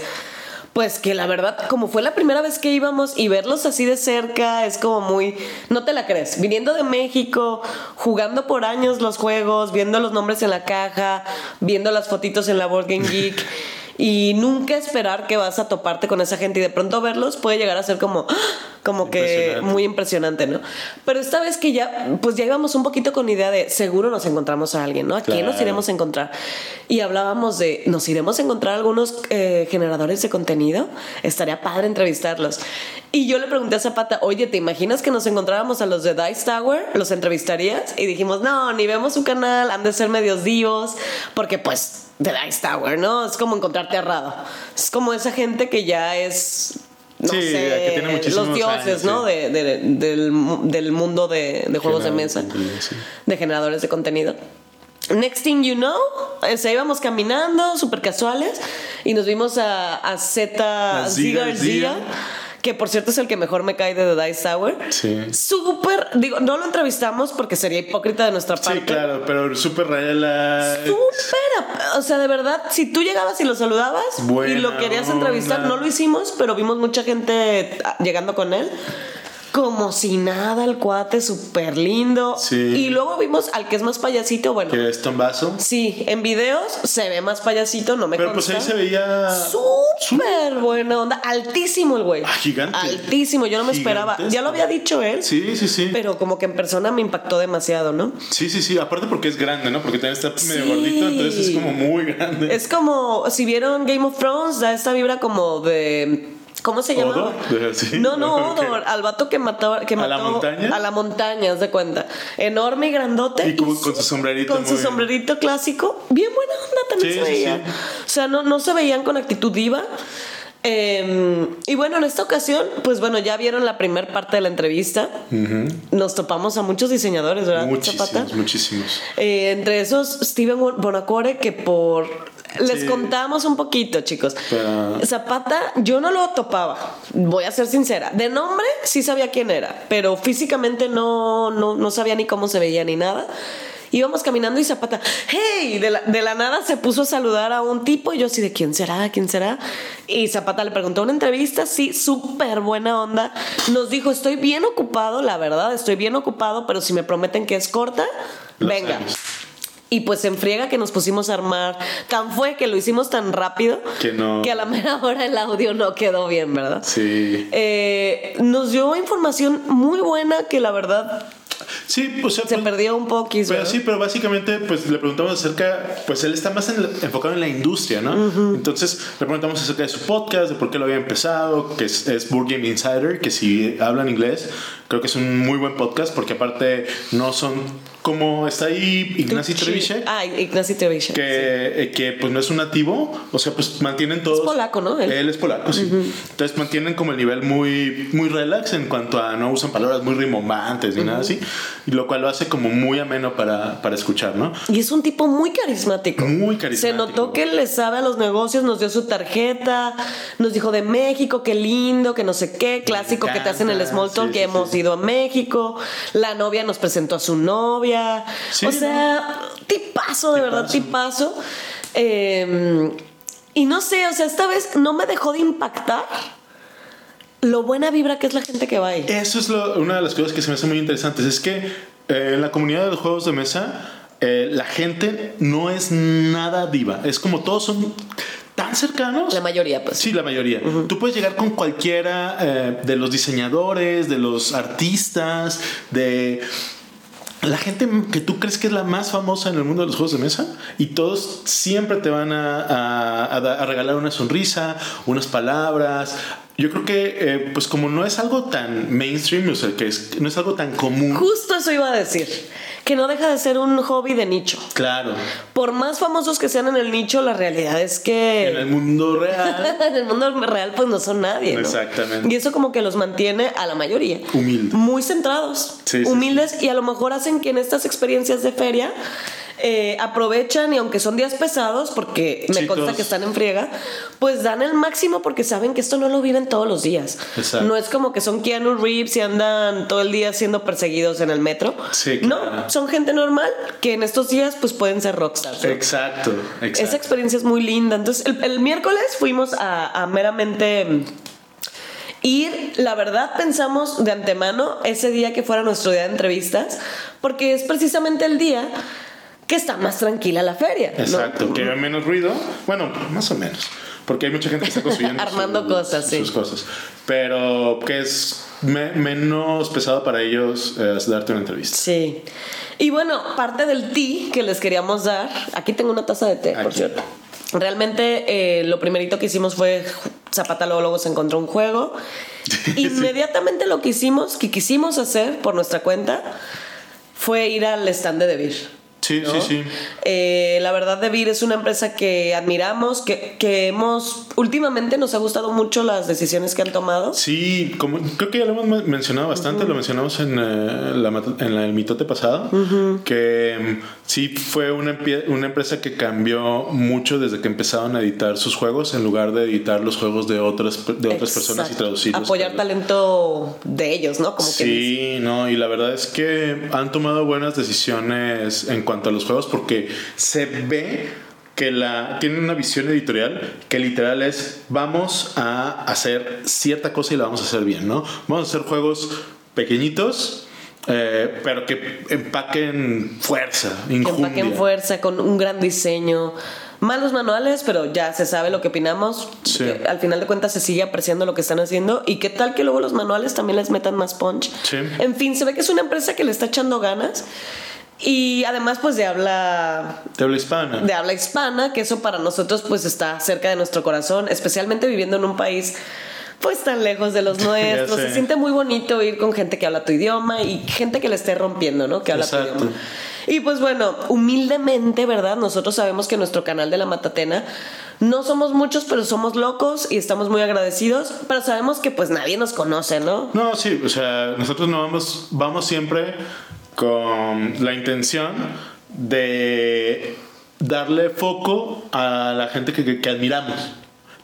pues que la verdad, como fue la primera vez que íbamos y verlos así de cerca, es como muy, no te la crees, viniendo de México, jugando por años los juegos, viendo los nombres en la caja, viendo las fotitos en la Board Game Geek. *laughs* Y nunca esperar que vas a toparte con esa gente y de pronto verlos puede llegar a ser como, ¡ah! como que muy impresionante, ¿no? Pero esta vez que ya, pues ya íbamos un poquito con idea de seguro nos encontramos a alguien, ¿no? ¿A quién nos iremos a encontrar? Y hablábamos de, ¿nos iremos a encontrar algunos eh, generadores de contenido? Estaría padre entrevistarlos. Y yo le pregunté a Zapata, oye, ¿te imaginas que nos encontráramos a los de Dice Tower? ¿Los entrevistarías? Y dijimos, no, ni vemos su canal, han de ser medios divos, porque pues de Dice Tower, ¿no? Es como encontrarte a Rado. Es como esa gente que ya es no Sí, sé, que tiene los dioses, años, ¿no? sí. De- de- del, del mundo de, de juegos de Generador de mesa, sí. de generadores de contenido. Next thing you know, eh, se íbamos caminando, súper casuales, y nos vimos a, a Z A Que por cierto es el que mejor me cae de The Dice Tower. Sí. Súper, digo, no lo entrevistamos porque sería hipócrita de nuestra parte. Sí, claro, pero súper rayala. Súper, o sea, de verdad, si tú llegabas y lo saludabas y lo querías entrevistar, onda. no lo hicimos, pero vimos mucha gente ah, llegando con él. Como si nada, el cuate, súper lindo. Sí. Y luego vimos al que es más payasito, bueno. Que es Tombazo. Sí, en videos se ve más payasito, no me Pero pues ahí se veía. Súper buena onda, altísimo el güey. Ah, gigante. Altísimo, yo no me esperaba. Ya lo había dicho él. Sí, sí, sí. Pero como que en persona me impactó demasiado, ¿no? Sí, sí, sí. Aparte porque es grande, ¿no? Porque también está medio Sí. gordito, entonces es como muy grande. Es como, si vieron Game of Thrones, da esta vibra como de. ¿Cómo se llama? No, no. Odor. Al vato que mató. Que ¿A la montaña? A la montaña, haz de cuenta. Enorme y grandote. Y como con su sombrerito Con su sombrerito clásico. Bien buena onda también Sí, se veía. sí. O sea, no, no se veían con actitud diva. Eh, y bueno, en esta ocasión, pues bueno, ya vieron la primera parte de la entrevista. Nos topamos a muchos diseñadores, ¿verdad? Zapata? Muchísimos, muchísimos. Eh, entre esos, Steven Bonacore, que por. Les Sí. contamos un poquito, chicos. Pero- Zapata, yo no lo topaba, voy a ser sincera. De nombre sí sabía quién era, pero físicamente no, no, no sabía ni cómo se veía ni nada. Íbamos caminando y Zapata, hey, de la, de la nada se puso a saludar a un tipo y yo así de quién será, quién será. Y Zapata le preguntó una entrevista, sí, súper buena onda. Nos dijo, estoy bien ocupado, la verdad, estoy bien ocupado, pero si me prometen que es corta, venga. Y pues en friega que nos pusimos a armar. Tan fue que lo hicimos tan rápido Que no- que a la mera hora el audio no quedó bien, ¿verdad? Sí. Eh, nos dio información muy buena que la verdad Sí, sea, se pues- perdió un poquito. Pero sí, pero básicamente pues le preguntamos acerca, pues él está más en la- enfocado en la industria, ¿no? Entonces le preguntamos acerca de su podcast, de por qué lo había empezado, que es, es Board Game Insider, que si hablan inglés, creo que es un muy buen podcast porque aparte no son como está ahí Ignacy Trevishek, Ah, Ignacy Trevishek. que, eh, que pues no es un nativo, o sea, pues mantienen todos... polaco, ¿no? Él. Él, es polaco, sí. Entonces mantienen como el nivel muy, muy relax en cuanto a no usan palabras muy rimbombantes ni nada así, y lo cual lo hace como muy ameno para, para escuchar, ¿no? Y es un tipo muy carismático. Muy Se carismático. notó que le sabe a los negocios, nos dio su tarjeta, nos dijo de México, qué lindo, que no sé qué, clásico que te hacen el small talk, sí, que sí, hemos ido a México, la novia nos presentó a su novia, Sí, o sea, tipazo, de verdad, tipazo. Eh, y no sé, o sea, esta vez no me dejó de impactar lo buena vibra que es la gente que va ahí. Eso es lo- una de las cosas que se me hace muy interesantes. Es que eh, en la comunidad de los juegos de mesa, eh, la gente no es nada diva. Es como todos son tan cercanos. La mayoría, pues. Sí, la mayoría. Tú puedes llegar con cualquiera eh, de los diseñadores, de los artistas, de la gente que tú crees que es la más famosa en el mundo de los juegos de mesa y todos siempre te van a, regalar una sonrisa, unas palabras. Yo creo que, eh, pues como no es algo tan mainstream, o sea, que es- no es algo tan común. Justo eso iba a decir, que no deja de ser un hobby de nicho. Claro, Por más famosos que sean en el nicho, la realidad es que en el mundo real, *laughs* en el mundo real pues no son nadie. ¿no? Exactamente. Y eso como que los mantiene a la mayoría. Humildes. Muy centrados. Sí, sí, humildes y a lo mejor hacen que en estas experiencias de feria eh, aprovechan y aunque son días pesados, porque me Chicos. consta que están en friega, pues dan el máximo porque saben que esto no lo viven todos los días. Exacto. No es como que son Keanu Reeves y andan todo el día siendo perseguidos en el metro. Sí, claro. No, son gente normal que en estos días pues pueden ser rockstars. ¿no? exacto, exacto. Esa experiencia es muy linda. Entonces, el, el miércoles fuimos a, a meramente mm, ir. La verdad, pensamos de antemano ese día que fuera nuestro día de entrevistas, porque es precisamente el día que está más tranquila la feria. ¿no? Exacto, que hay menos ruido. Bueno, más o menos. Porque hay mucha gente que está construyendo *laughs* Armando sus- cosas, sí. sus cosas. Pero que es me- menos pesado para ellos eh, darte una entrevista. Sí. Y bueno, parte del té que les queríamos dar. Aquí tengo una taza de té, por cierto. Realmente eh, lo primerito que hicimos fue Zapata luego, luego se encontró un juego. *laughs* Inmediatamente lo que hicimos, que quisimos hacer por nuestra cuenta, fue ir al stand de Debir. Sí, ¿no? sí, sí. Eh, la verdad, Devir es una empresa que admiramos, que, que hemos. Últimamente nos ha gustado mucho las decisiones que han tomado. Sí, como, creo que ya lo hemos men- mencionado bastante, lo mencionamos en, eh, la, en la- el mitote pasado, que mm, sí fue una, una empresa que cambió mucho desde que empezaron a editar sus juegos en lugar de editar los juegos de otras, de otras personas y traducirlos. Apoyar talento de ellos, ¿no? Como que Sí, no, y la verdad es que han tomado buenas decisiones en cuanto a los juegos porque se ve que la tienen una visión editorial que literal es vamos a hacer cierta cosa y la vamos a hacer bien, ¿no? Vamos a hacer juegos pequeñitos, eh, pero que empaquen fuerza, que injundia. empaquen fuerza, con un gran diseño. Malos manuales, pero ya se sabe lo que opinamos. Sí. Que al final de cuentas se sigue apreciando lo que están haciendo. Y qué tal que luego los manuales también les metan más punch. Sí. En fin, se ve que es una empresa que le está echando ganas. Y además, pues de habla De habla hispana. de habla hispana, que eso para nosotros pues está cerca de nuestro corazón, especialmente viviendo en un país pues tan lejos de los *laughs* nuestros. Se siente muy bonito ir con gente que habla tu idioma y gente que le esté rompiendo, ¿no? Que habla tu idioma. Y pues bueno, humildemente, ¿verdad? Nosotros sabemos que nuestro canal de la Matatena no somos muchos, pero somos locos y estamos muy agradecidos, pero sabemos que pues nadie nos conoce, ¿no? No, sí, o sea, nosotros no vamos, vamos siempre con la intención de darle foco a la gente que, que- que admiramos.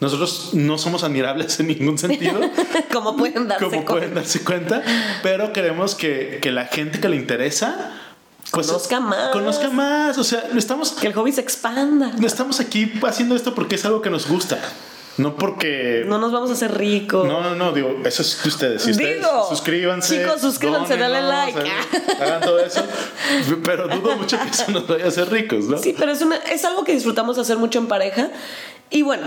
Nosotros no somos admirables *laughs* en ningún sentido, *laughs* Como pueden darse como cuenta. pueden darse cuenta, pero queremos que, que la gente que le interesa pues, Conozca más. Conozca más, o sea, estamos, Que el hobby se expanda. no estamos aquí haciendo esto porque es algo que nos gusta, no porque... No nos vamos a hacer ricos. No, no, no, digo, eso es de ustedes. Si ustedes Digo, suscríbanse. chicos, suscríbanse, dale like. hagan- Hagan todo eso. Pero dudo mucho que eso nos vaya a hacer ricos, ¿no? Sí, pero es, una, es algo que disfrutamos hacer mucho en pareja. Y bueno,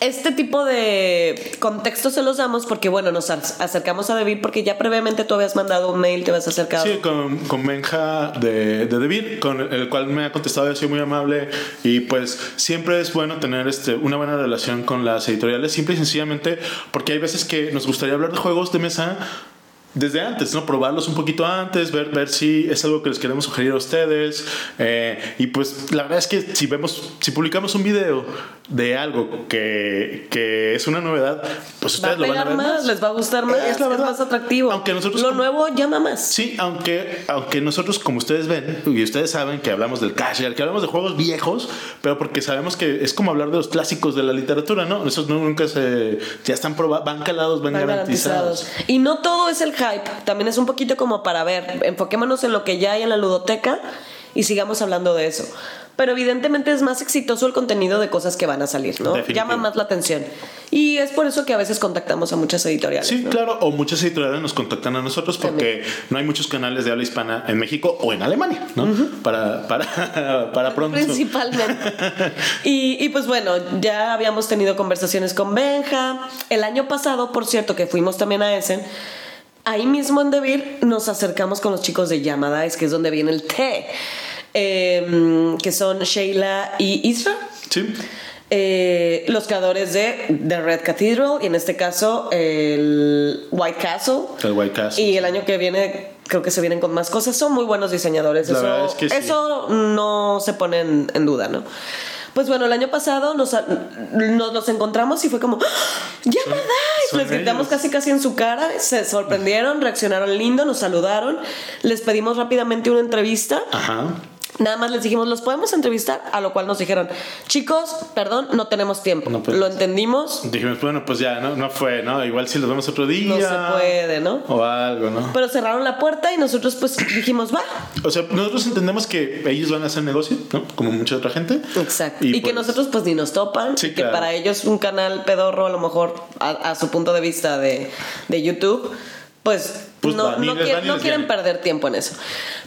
este tipo de contextos se los damos porque, bueno, nos ac- acercamos a David porque ya previamente tú habías mandado un mail, te habías acercado. Sí, con, con Benja de, de con el cual me ha contestado, ha sido muy amable y pues siempre es bueno tener este, una buena relación con las editoriales, simple y sencillamente porque hay veces que nos gustaría hablar de juegos de mesa desde antes, ¿no? Probarlos un poquito antes, ver, ver si es algo que les queremos sugerir a ustedes. eh, y pues la verdad es que si vemos, si publicamos un video de algo que, que es una novedad, pues Va a ustedes lo van a ver más, más. les va a gustar más, Es es, la verdad. más atractivo. Aunque nosotros Lo como- nuevo llama más. Sí, aunque, aunque nosotros, como ustedes ven, y ustedes saben que hablamos del casual, que hablamos de juegos viejos, pero porque sabemos que es como hablar de los clásicos de la literatura, ¿no? Esos nunca se. Ya están probados, van calados, van, Están garantizados. garantizados. Y no todo es el hype, también es un poquito como para ver, enfoquémonos en lo que ya hay en la ludoteca y sigamos hablando de eso. Pero evidentemente es más exitoso el contenido de cosas que van a salir, ¿no? Definitivo. Llama más la atención. Y es por eso que a veces contactamos a muchas editoriales. Sí, ¿no? claro, o muchas editoriales nos contactan a nosotros porque no hay muchos canales de habla hispana en México o en Alemania, ¿no? Para, para, para pronto. Principalmente. Y, y pues bueno, ya habíamos tenido conversaciones con Benja. El año pasado, por cierto, que fuimos también a Essen, ahí mismo en Devir nos acercamos con los chicos de Yamadais, que es donde viene el té, eh, que son Sheila y Isra. Sí. eh, los creadores de The Red Cathedral y en este caso el White Castle. El White Castle. Y el año que viene creo que se vienen con más cosas. Son muy buenos diseñadores. La eso, verdad es que sí. eso no se pone en, en duda, ¿no? Pues bueno, el año pasado nos, nos los encontramos y fue como ¡Ah! ¡Ya son Les gritamos ellos. casi casi en su cara, se sorprendieron, reaccionaron lindo, nos saludaron, les pedimos rápidamente una entrevista. Ajá. Nada más les dijimos, ¿los podemos entrevistar? A lo cual nos dijeron, chicos, perdón, no tenemos tiempo. No podemos. lo entendimos, Dijimos, bueno, pues ya, ¿no? No fue, ¿no? Igual si los vemos otro día. no se puede, ¿no? O algo, ¿no? Pero cerraron la puerta y nosotros pues *clears throat* dijimos, va. O sea, nosotros entendemos que ellos van a hacer negocio, ¿no? Como mucha otra gente. Exacto. Y, que pues, nosotros pues ni nos topan. Sí, y que claro. para ellos un canal pedorro a lo mejor a, a su punto de vista de, de YouTube, pues, Pues no, no quieren, no quieren perder tiempo en eso.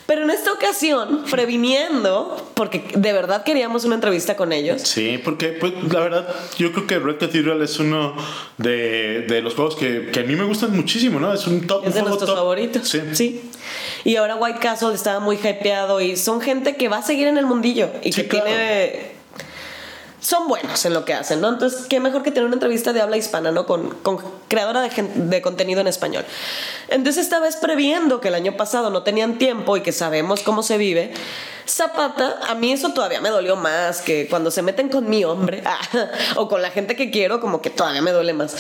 Pero en esta ocasión, previniendo, porque de verdad queríamos una entrevista con ellos. Sí, porque pues, la verdad, yo creo que Red Cathedral es uno de, de los juegos que, que a mí me gustan muchísimo, ¿no? Es un top. Es de un nuestros top. favoritos. Sí. Y ahora White Castle estaba muy hypeado y son gente que va a seguir en el mundillo y Sí, que claro. tiene. Son buenos en lo que hacen, ¿no? Entonces, qué mejor que tener una entrevista de habla hispana, ¿no? Con, con creadora de, de contenido en español. Entonces, esta vez previendo que el año pasado no tenían tiempo y que sabemos cómo se vive, Zapata, a mí eso todavía me dolió más que cuando se meten con mi hombre *laughs* o con la gente que quiero, como que todavía me duele más.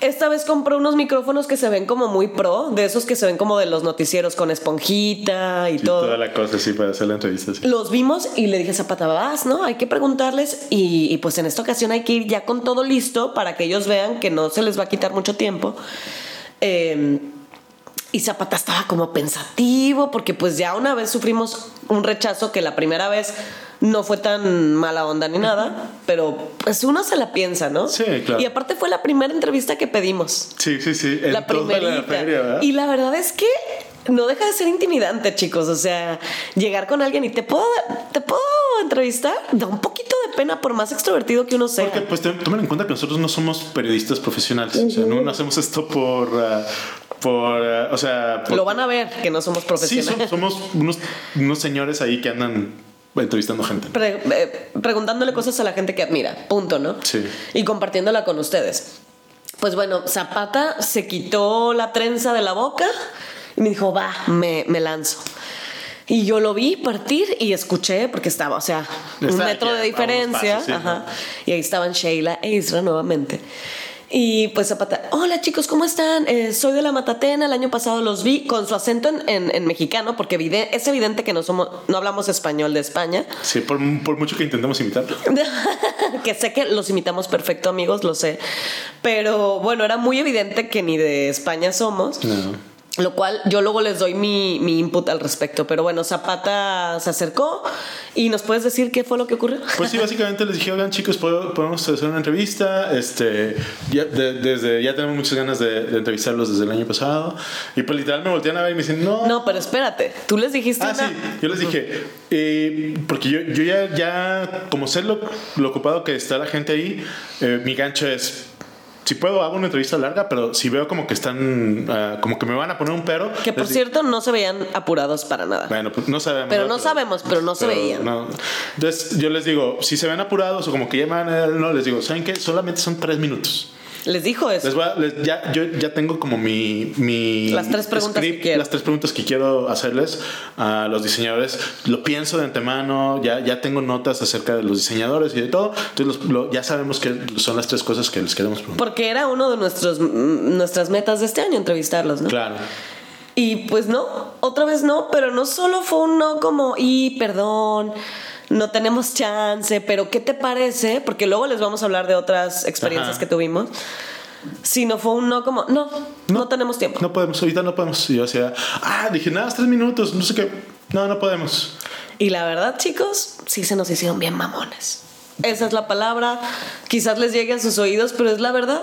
Esta vez compré unos micrófonos que se ven como muy pro, de esos que se ven como de los noticieros con esponjita y, Y todo. toda la cosa, sí, para hacer la entrevista. sí. Los vimos y le dije Zapata, vas, ¿no? Hay que preguntarles y, y pues en esta ocasión hay que ir ya con todo listo para que ellos vean que no se les va a quitar mucho tiempo. Eh, y Zapata estaba como pensativo porque pues ya una vez sufrimos un rechazo que la primera vez no fue tan mala onda ni nada, pero pues uno se la piensa, ¿no? Sí, claro. Y aparte fue la primera entrevista que pedimos. Sí, sí, sí. En la ¿verdad? y la verdad es que no deja de ser intimidante, chicos. O sea, llegar con alguien y te puedo, te puedo entrevistar, da un poquito de pena por más extrovertido que uno sea. Porque pues tomen en cuenta que nosotros no somos periodistas profesionales. O sea, no, no hacemos esto por... ah, por ah, o sea... por- Lo van a ver que no somos Sí, profesionales. som- somos unos, unos señores ahí que andan entrevistando gente. Pre- eh, preguntándole cosas a la gente que admira, punto, ¿no? Sí. Y compartiéndola con ustedes. Pues bueno, Zapata se quitó la trenza de la boca y me dijo, va, me, me lanzo. Y yo lo vi partir y escuché, porque estaba, o sea, un Está metro aquí, de diferencia. pasos, sí, ajá. ¿no? Y ahí estaban Sheila e Isra nuevamente. Y pues Zapata, hola chicos, ¿cómo están? Eh, soy de la Matatena, el año pasado los vi con su acento en, en- en mexicano, porque evide- es evidente que no, somos, no hablamos español de España. Sí, por, por mucho que intentemos imitarlo. *laughs* que sé que los imitamos perfecto, amigos, lo sé. Pero bueno, era muy evidente que ni de España somos. No. Lo cual yo luego les doy mi, mi input al respecto. Pero bueno, Zapata se acercó y nos puedes decir qué fue lo que ocurrió. Pues sí, *laughs* básicamente les dije, oigan chicos, ¿puedo- podemos hacer una entrevista. Este, ya, de- desde, ya tenemos muchas ganas de, de entrevistarlos desde el año pasado. Y pues literal me voltean a ver y me dicen, no. No, pero espérate, tú les dijiste Ah, sí, yo les dije, eh, porque yo, yo ya, ya, como sé lo, lo ocupado que está la gente ahí, eh, mi gancho es, si puedo hago una entrevista larga, pero si veo como que están, ah, como que me van a poner un pero. Que por cierto no se veían apurados para nada. Bueno, pues no sabemos. Pero no sabemos, pero no se veían. no. Entonces yo les digo, si se ven apurados o como que ya me van a no, les digo, ¿saben qué? Solamente son tres minutos. Les dijo eso. Les voy a- les- ya, yo ya tengo como mi, mi Las tres preguntas que quiero. Las tres preguntas que quiero hacerles a los diseñadores. Lo pienso de antemano, ya, ya tengo notas acerca de los diseñadores y de todo. Entonces los- lo- ya sabemos que son las tres cosas que les queremos preguntar. Porque era uno de nuestros, mm, nuestras metas de este año, entrevistarlos, ¿no? Claro. Y pues no, otra vez no, pero no solo fue un no como, y perdón, no tenemos chance, pero ¿qué te parece? Porque luego les vamos a hablar de otras experiencias Ajá. que tuvimos. Sino fue un no como, no, no, tenemos tiempo. No podemos, ahorita no podemos. Y yo decía, ah, dije, nada, tres minutos, no sé qué. No, no podemos. Y la verdad, chicos, sí se nos hicieron bien mamones. Esa es la palabra. Quizás les llegue a sus oídos, pero es la verdad.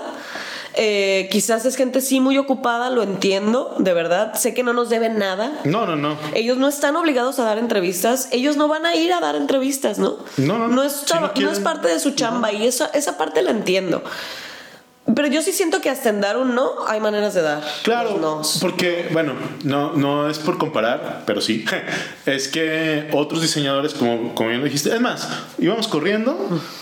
Eh, quizás es gente sí muy ocupada, lo entiendo, de verdad. Sé que no nos deben nada. No, no, no. Ellos no están obligados a dar entrevistas, ellos no van a ir a dar entrevistas, ¿no? No, no, no. No es, Si no no quieren- es parte de su chamba y esa, esa parte la entiendo. Pero yo sí siento que hasta en dar un no hay maneras de dar. Claro, nos. porque, bueno, no, no es por comparar, pero sí. *laughs* Es que otros diseñadores, como, como bien lo dijiste, es más, íbamos corriendo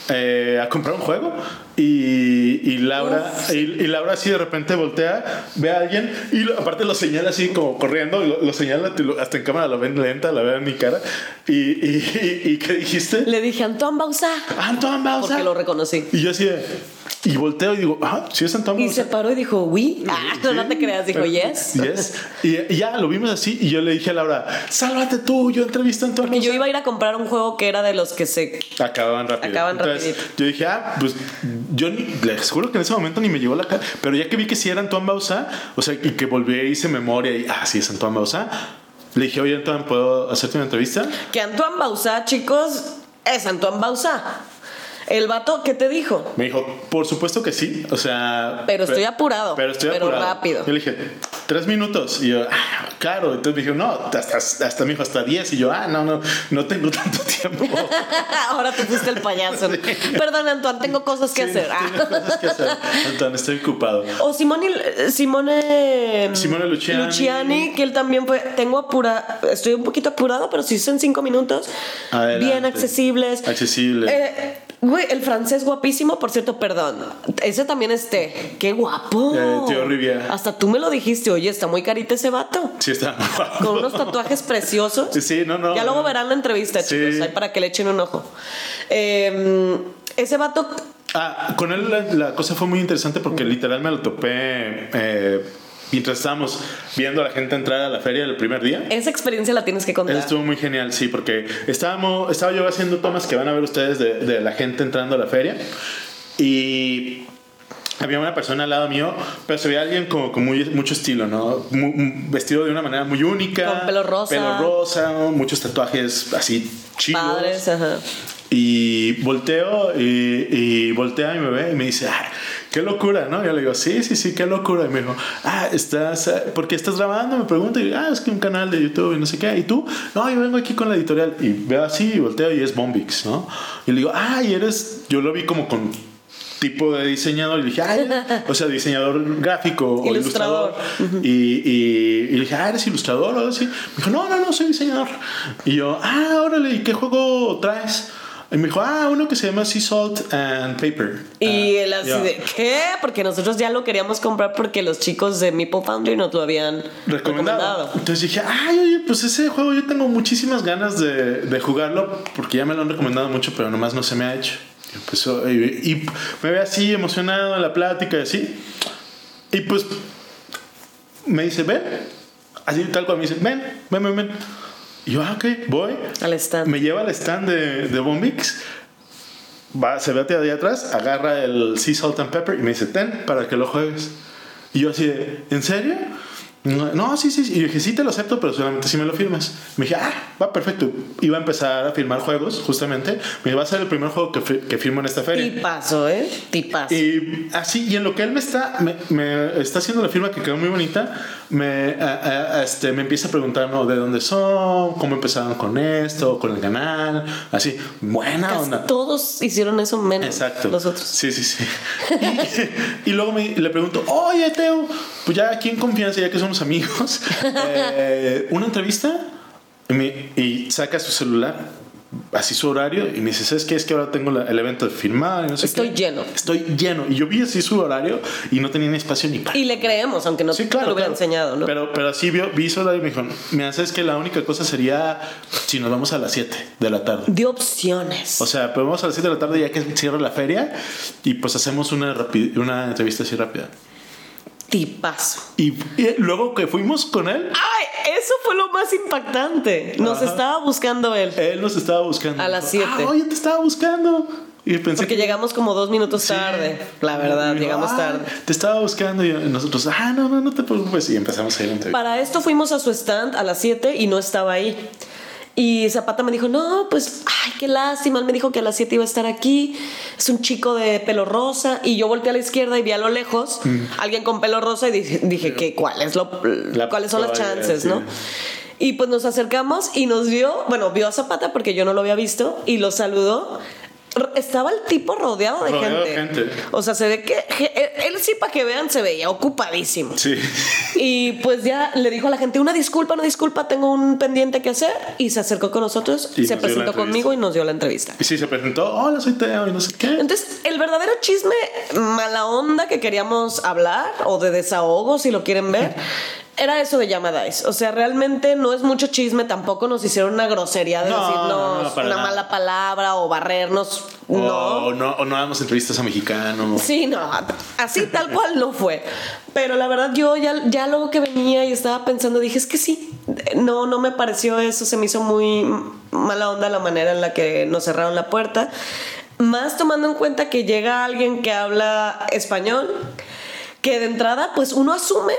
eh, a comprar un juego y, y Laura y, y Laura así de repente voltea, ve a alguien y lo- aparte lo señala así como corriendo, lo, lo señala, hasta en cámara lo ven lenta, la ven en mi cara. ¿Y, y, y, y qué dijiste? Le dije, Antoine Bausa, Antoine Bausa. porque lo reconocí. Y yo así de, y volteo y digo, ah, sí es Antoine Y se paró y dijo, oui. Ah, no, no te creas, dijo, yes. Yes. Y, ya lo vimos así y yo le dije a Laura, sálvate tú, yo entrevisto a Antonio. Porque yo iba a ir a comprar un juego que era de los que se... Acababan rápido. Acaban Entonces, rapidito. yo dije, ah, pues yo ni, les juro que en ese momento ni me llegó la cara. Pero ya que vi que sí era Antoine Bausa, o sea, y que volví e hice memoria y, ah, sí es Antoine Bausa, le dije, oye, Antoine, ¿puedo hacerte una entrevista? Que Antoine Bausa, chicos, es Antoine Bausa. El vato, ¿qué te dijo? Me dijo, por supuesto que sí. O sea. Pero estoy apurado, Pero estoy pero apurado. rápido. Yo le dije, tres minutos. Y yo, ah, claro. Entonces me dijo, no, hasta, hasta me dijo, hasta diez. Y yo, ah, no, no, no tengo *laughs* tanto tiempo. *laughs* Ahora tú fuiste el payaso. Perdón, Antoine, tengo cosas que Sí, hacer. Ah. tengo cosas que hacer. Entonces estoy ocupado. O Simone, Simone, Simone Luciani. que él también fue. Tengo apura, estoy un poquito apurado, pero si son cinco minutos, Adelante. bien accesibles. Accesible. Eh, Güey, el francés guapísimo, por cierto, perdón. Ese también es té. Qué guapo. Eh, tío Riviera. Hasta tú me lo dijiste, oye, está muy carita ese vato. Sí, está. Con unos tatuajes preciosos. Sí, sí, no, no. Ya luego verán la entrevista, Sí. chicos, ahí para que le echen un ojo. Eh, ese vato Ah, con él la, la cosa fue muy interesante porque literal me lo topé eh, mientras estábamos viendo a la gente entrar a la feria el primer día. Esa experiencia la tienes que contar. Eso estuvo muy genial, sí, porque estábamos, estaba yo haciendo tomas que van a ver ustedes de, de la gente entrando a la feria y había una persona al lado mío, pero se veía alguien como con muy, mucho estilo, ¿no? Vestido de una manera muy única. Con pelo rosa. Pelo rosa, muchos tatuajes así chidos. Padres, ajá. Y volteo y, y voltea y me ve y me dice, "Ay, qué locura, ¿no? Yo le digo, sí, sí, sí, qué locura. Y me dijo, ah, ¿estás, eh, ¿por qué estás grabando? Me pregunta y ah, es que un canal de YouTube y no sé qué. ¿Y tú? No, yo vengo aquí con la editorial. Y veo así y volteo y es Bombix, ¿no? Y le digo, ah, y eres, yo lo vi como con tipo de diseñador y le dije, ay, o sea, diseñador gráfico o Ilustrador. Y, y, dije, ah, ¿eres ilustrador o algo así? Me dijo, no, no, no, soy diseñador. Y yo, ah, órale, ¿y qué juego traes? Y me dijo, ah, uno que se llama Sea Salt and Paper. Y Ah, él así de, ¿qué? Porque nosotros ya lo queríamos comprar porque los chicos de Meeple Foundry nos lo habían recomendado. recomendado. Entonces dije, ay, oye, pues ese juego yo tengo muchísimas ganas de, de jugarlo porque ya me lo han recomendado mucho, pero nomás no se me ha hecho. Y, y me ve así emocionado en la plática y así. Y pues me dice, ven. Así tal cual me dice, ven, ven, ven, ven. Y yo, ah, ok, voy. Al stand. Me lleva al stand de, de Bombix. Va, se ve hacia allá atrás, agarra el Sea Salt and Pepper y me dice, ten, para que lo juegues. Y yo así de, ¿en serio? No, sí, sí. Y yo dije, sí, te lo acepto, pero solamente si me lo firmas. Me dije, ah, va perfecto. Iba a empezar a firmar juegos, justamente. Me va a ser el primer juego que, que firmo en esta feria. Tipazo, ¿eh? Tipazo. Y así, y en lo que él me está, me, me está haciendo la firma que quedó muy bonita, me, a- a- este, me empieza a preguntar ¿no? de dónde son, cómo empezaron con esto, con el canal, así, buena Casi onda. todos hicieron eso menos Exacto. los otros. Sí, sí, sí. *laughs* Y, y luego me, le pregunto, oye, Teo, pues ya aquí en confianza, ya que somos amigos, *laughs* eh, una entrevista y, me- y saca su celular, así su horario, y me dice, ¿sabes qué? Es que ahora tengo la- el evento de firmar y no sé Estoy qué". lleno. Estoy lleno. Y yo vi así su horario y no tenía ni espacio ni para. Y le creemos, aunque no Sí, te claro. lo hubiera claro. enseñado, ¿no? Pero, pero así vio, vi su horario y me dijo, me haces que la única cosa sería si nos vamos a las 7 de la tarde. Dio opciones. O sea, pues vamos a las 7 de la tarde ya que cierra la feria y pues hacemos una, una entrevista así rápida. Tipazo. Y, y luego que fuimos con él, ¡Ay! Eso fue lo más impactante. Nos Ajá. estaba buscando él. él nos estaba buscando. A las Dijo, 7. Ah, oye, te estaba buscando. Y pensé Porque que- llegamos como dos minutos Sí. tarde. La verdad, dijo, llegamos "Ay, tarde. Te estaba buscando y nosotros, ah, no, no, no te preocupes. Y empezamos a ir a. Para esto fuimos a su stand a las 7 y no estaba ahí. Y Zapata me dijo, no, pues, ay, qué lástima. Él me dijo que a las 7 iba a estar aquí. Es un chico de pelo rosa. Y yo volteé a la izquierda y vi a lo lejos alguien con pelo rosa y dije, dije ¿qué, cuál es lo, La ¿cuáles son las chances, sí. no? Y pues nos acercamos y nos vio, bueno, vio a Zapata porque yo no lo había visto y lo saludó. Estaba el tipo rodeado de, Rodeado de gente. O sea, se ve que él, él sí, para que vean, se veía ocupadísimo. Sí. Y pues ya le dijo a la gente, una disculpa, una disculpa, tengo un pendiente que hacer. Y se acercó con nosotros, Y se nos presentó conmigo y nos dio la entrevista. Y sí, se presentó, hola, soy Teo y no sé qué. Entonces, el verdadero chisme, mala onda que queríamos hablar, o de desahogo, si lo quieren ver, era eso de Llamadais. O sea, realmente no es mucho chisme, tampoco nos hicieron una grosería de No, decirnos no, una nada. mala palabra o barrernos. O no. no, o no damos entrevistas a mexicanos. Sí, no, así tal cual no fue. Pero la verdad yo ya, ya luego que venía y estaba pensando, dije, es que sí, no, no me pareció eso, se me hizo muy mala onda la manera en la que nos cerraron la puerta. Más tomando en cuenta que llega alguien que habla español, que de entrada, pues uno asume,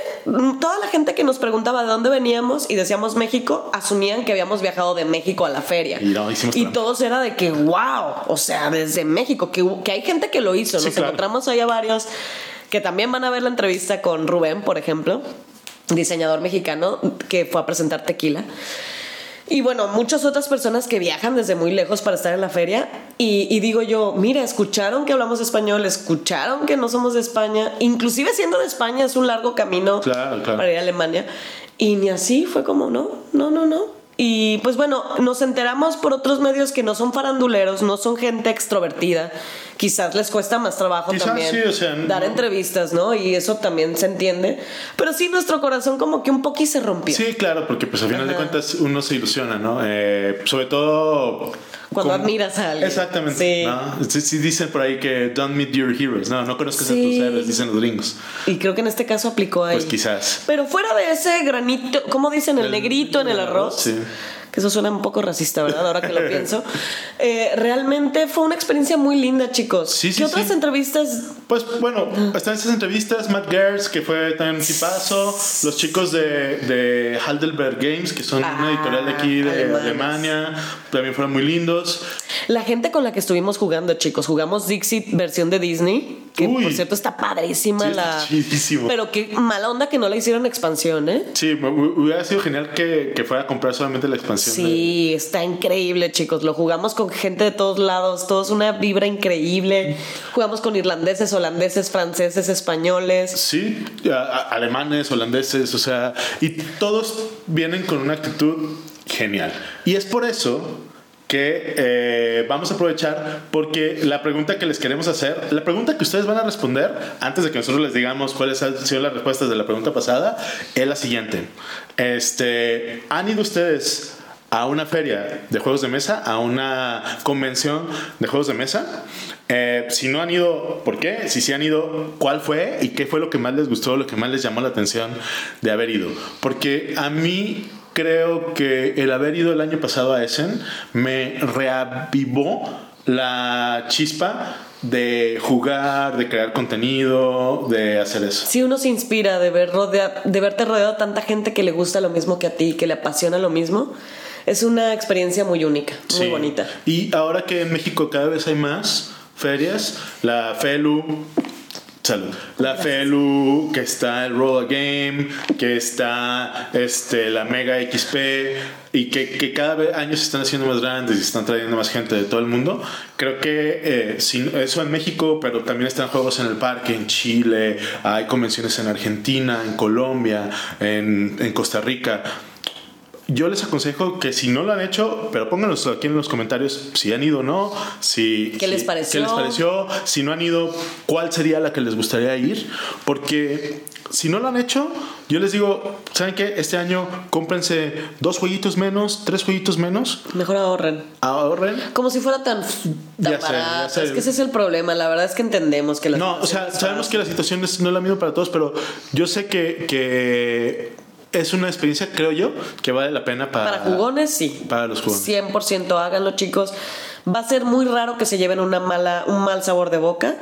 toda la gente que nos preguntaba de dónde veníamos y decíamos México, asumían que habíamos viajado de México a la feria. Y no, hicimos y trampa. todos era de que, wow, o sea, desde México, que, que hay gente que lo hizo. Sí, Nos claro. encontramos ahí a varios que también van a ver la entrevista con Rubén, por ejemplo, diseñador mexicano que fue a presentar tequila. Y bueno, muchas otras personas que viajan desde muy lejos para estar en la feria. Y, y digo yo, mira, escucharon que hablamos español, escucharon que no somos de España. Inclusive siendo de España es un largo camino Claro, claro. para ir a Alemania. Y ni así fue como, no, no, no, no. Y pues bueno, nos enteramos por otros medios que no son faranduleros, no son gente extrovertida. Quizás les cuesta más trabajo Quizás también sí, o sea, dar no- entrevistas, ¿no? Y eso también se entiende. Pero sí, nuestro corazón como que un poquito se rompió. Sí, claro, porque pues al final de Ajá. cuentas uno se ilusiona, ¿no? Eh, sobre todo... Cuando como- admiras a alguien. Exactamente. Sí. ¿no? Sí, sí dicen por ahí que don't meet your heroes. No, no conozcas a tus héroes, dicen los gringos. Y creo que en este caso aplicó ahí. Pues quizás. Pero fuera de ese granito, ¿cómo dicen? El, El- negrito en el el arroz. arroz, sí. Que eso suena un poco racista, ¿verdad? Ahora que lo *laughs* pienso. Eh, realmente fue una experiencia muy linda, chicos. Sí, sí, ¿Qué otras sí. entrevistas? Pues bueno, están estas entrevistas, Matt Gers, que fue también un tipazo, los chicos de, de Heidelberg Games, que son Ah, una editorial de aquí de alemanes. Alemania, también fueron muy lindos. La gente con la que estuvimos jugando, chicos. Jugamos Dixit versión de Disney. Que Uy. por cierto está padrísima Sí, la. chidísimo. Pero qué mala onda que no la hicieron expansión, ¿eh? Sí, hubiera sido genial que, que fuera a comprar solamente la expansión. de- Sí, está increíble, chicos. Lo jugamos con gente de todos lados, todos una vibra increíble. Jugamos con irlandeses, holandeses, franceses, españoles. Sí, alemanes, holandeses, o sea, y todos vienen con una actitud genial. Y es por eso que eh, vamos a aprovechar porque la pregunta que les queremos hacer, la pregunta que ustedes van a responder antes de que nosotros les digamos cuáles han sido las respuestas de la pregunta pasada, es la siguiente. Este, ¿Han ido ustedes a una feria de juegos de mesa, a una convención de juegos de mesa? Eh, si no han ido, ¿por qué? Si sí han ido, ¿cuál fue? ¿Y qué fue lo que más les gustó, lo que más les llamó la atención de haber ido? Porque a mí creo que el haber ido el año pasado a Essen me reavivó la chispa de jugar, de crear contenido, de hacer eso. Sí, uno se inspira de, ver rodea- de verte rodeado de tanta gente que le gusta lo mismo que a ti, que le apasiona lo mismo. Es una experiencia muy única, muy Sí. bonita. Y ahora que en México cada vez hay más ferias, la FELU, salud, la FELU, que está el Roll Game, que está este, la Mega XP, y que, que cada años se están haciendo más grandes y están trayendo más gente de todo el mundo. Creo que eh, eso en México, pero también están juegos en el parque, en Chile, hay convenciones en Argentina, en Colombia, en, en Costa Rica. Yo les aconsejo que si no lo han hecho, pero pónganos aquí en los comentarios si han ido o no, si ¿Qué les si- pareció? qué les pareció, si no han ido, cuál sería la que les gustaría ir, porque si no lo han hecho, yo les digo, ¿saben qué? Este año cómprense dos jueguitos menos, tres jueguitos menos, Mejor ahorren. ahorren. Como si fuera tan, tan Ya sé, ya barato. sé. Es que ese es el problema. La verdad es que entendemos que la No, o sea, sabemos que la situación no es la misma para todos, pero yo sé que, que es una experiencia, creo yo, que vale la pena para, Para jugones, sí. Para los jugones. 100% háganlo, chicos. Va a ser muy raro que se lleven una mala, un mal sabor de boca,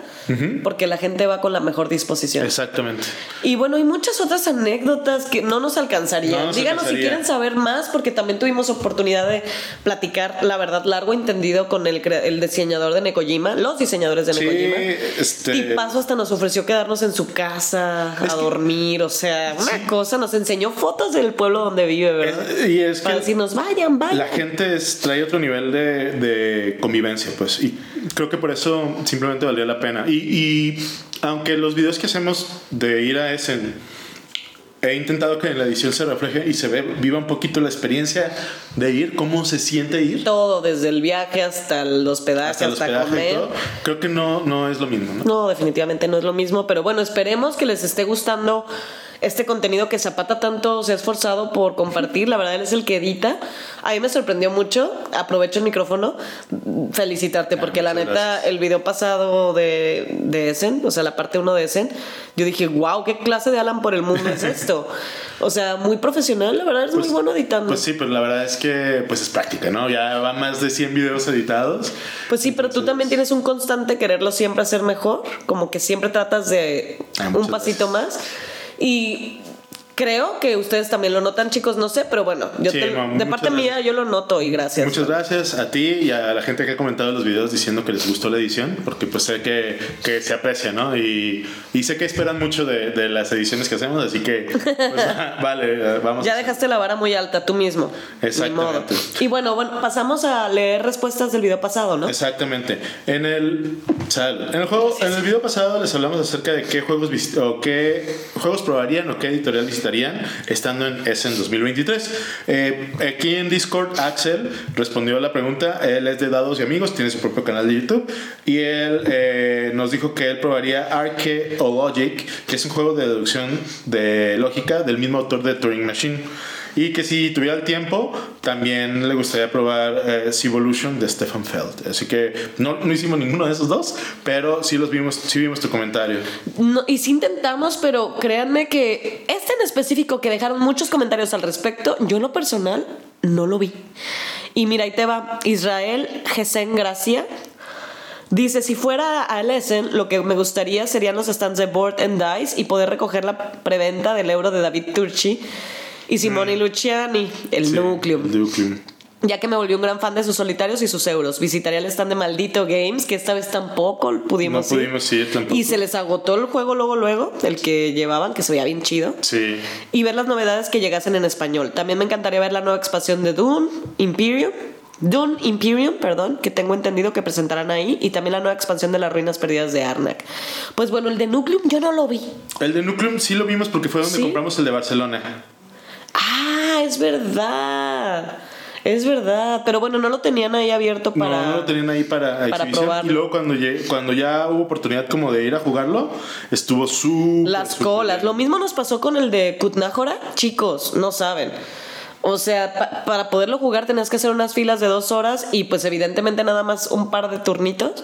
porque la gente va con la mejor disposición. Exactamente. Y bueno, hay muchas otras anécdotas que no nos alcanzarían. No nos Díganos si quieren saber más, porque también tuvimos oportunidad de platicar, la verdad, largo entendido con el, el diseñador de Nekojima, los diseñadores de Sí, Nekojima. este- Y Paso hasta nos ofreció quedarnos en su casa Es a que- dormir, o sea, una Sí. cosa, nos enseñó fotos del pueblo donde vive, ¿verdad? Es- y es Para que decirnos, vayan, vayan. la gente es- trae otro nivel de, de convivencia, pues. Y creo que por eso simplemente valió la pena. Y, y aunque los videos que hacemos de ir a Essen, he intentado que en la edición se refleje y se ve, viva un poquito la experiencia de ir, cómo se siente ir. Todo, desde el viaje hasta el hospedaje, Hasta hasta, el hospedaje y comer. Creo que no, no es lo mismo, ¿no? No, definitivamente no es lo mismo, pero bueno, esperemos que les esté gustando este contenido que Zapata tanto se ha esforzado por compartir. La verdad, él es el que edita. A mí me sorprendió mucho. Aprovecho el micrófono. Felicitarte, porque la Ah, neta, gracias. el video pasado de, de Essen, o sea, la parte 1 de Essen, yo dije, wow, qué clase de Alan por el mundo es esto. O sea, muy profesional, la verdad, es muy bueno editando. Pues sí, pues la verdad es que pues es práctica, ¿no? Ya va más de 100 videos editados. Pues sí, pero tú también tienes un constante quererlo siempre hacer mejor, como que siempre tratas de Ah, un pasito más. Y creo que ustedes también lo notan, chicos, no sé, pero bueno, yo Sí, te- de parte mía yo lo noto y gracias. Muchas gracias a ti y a la gente que ha comentado los videos diciendo que les gustó la edición, porque pues sé que, que se aprecia, ¿no? Y, y sé que esperan mucho de, de las ediciones que hacemos, así que pues, *laughs* *laughs* vale, vamos. Ya dejaste la vara muy alta tú mismo. Exactamente. Y bueno, bueno, pasamos a leer respuestas del video pasado, ¿no? Exactamente. En el, sal- en el juego, en el video pasado les hablamos acerca de qué juegos o qué juegos probarían o qué editorial visitarían necesitarían estando en Essen 2023. Eh, aquí en Discord, Axel respondió a la pregunta. Él es de Dados y Amigos, tiene su propio canal de YouTube. Y él eh, nos dijo que él probaría Archaeologic, que es un juego de deducción de lógica del mismo autor de Turing Machine. Y que si tuviera el tiempo, también le gustaría probar eh, Evolution de Stefan Feld. Así que no, no, hicimos ninguno de esos dos, pero sí los vimos, sí vimos tu comentario. No, y sí intentamos, pero créanme que este en específico que dejaron muchos comentarios al respecto, yo en lo personal no lo vi. Y mira, ahí te va Israel Gesen Gracia. Dice, si fuera a Essen, lo que me gustaría serían los stands de Board and Dice y poder recoger la preventa del euro de David Turchi y Simone Luciani, el Sí. Nucleum. Ya que me volví un gran fan de sus solitarios y sus euros. Visitaría el stand de Maldito Games, que esta vez tampoco pudimos No ir. pudimos ir tampoco. Y se les agotó el juego luego, luego, el que llevaban, que se veía bien chido. Sí. Y ver las novedades que llegasen en español. También me encantaría ver la nueva expansión de Dune, Imperium. Dune Imperium, perdón, que tengo entendido que presentarán ahí. Y también la nueva expansión de las ruinas perdidas de Arnak. Pues bueno, el de Nucleum yo no lo vi. El de Nucleum sí lo vimos porque fue donde ¿Sí? compramos el de Barcelona. Ah, es verdad. Es verdad. Pero bueno, no lo tenían ahí abierto para. No, no lo tenían ahí para, para probarlo. Y luego cuando, llegué- cuando ya hubo oportunidad como de ir a jugarlo, estuvo súper... Las colas. Lo mismo nos pasó con el de Kutnájora. Chicos, no saben. O sea, pa- para poderlo jugar tenías que hacer unas filas de dos horas y pues evidentemente nada más un par de turnitos.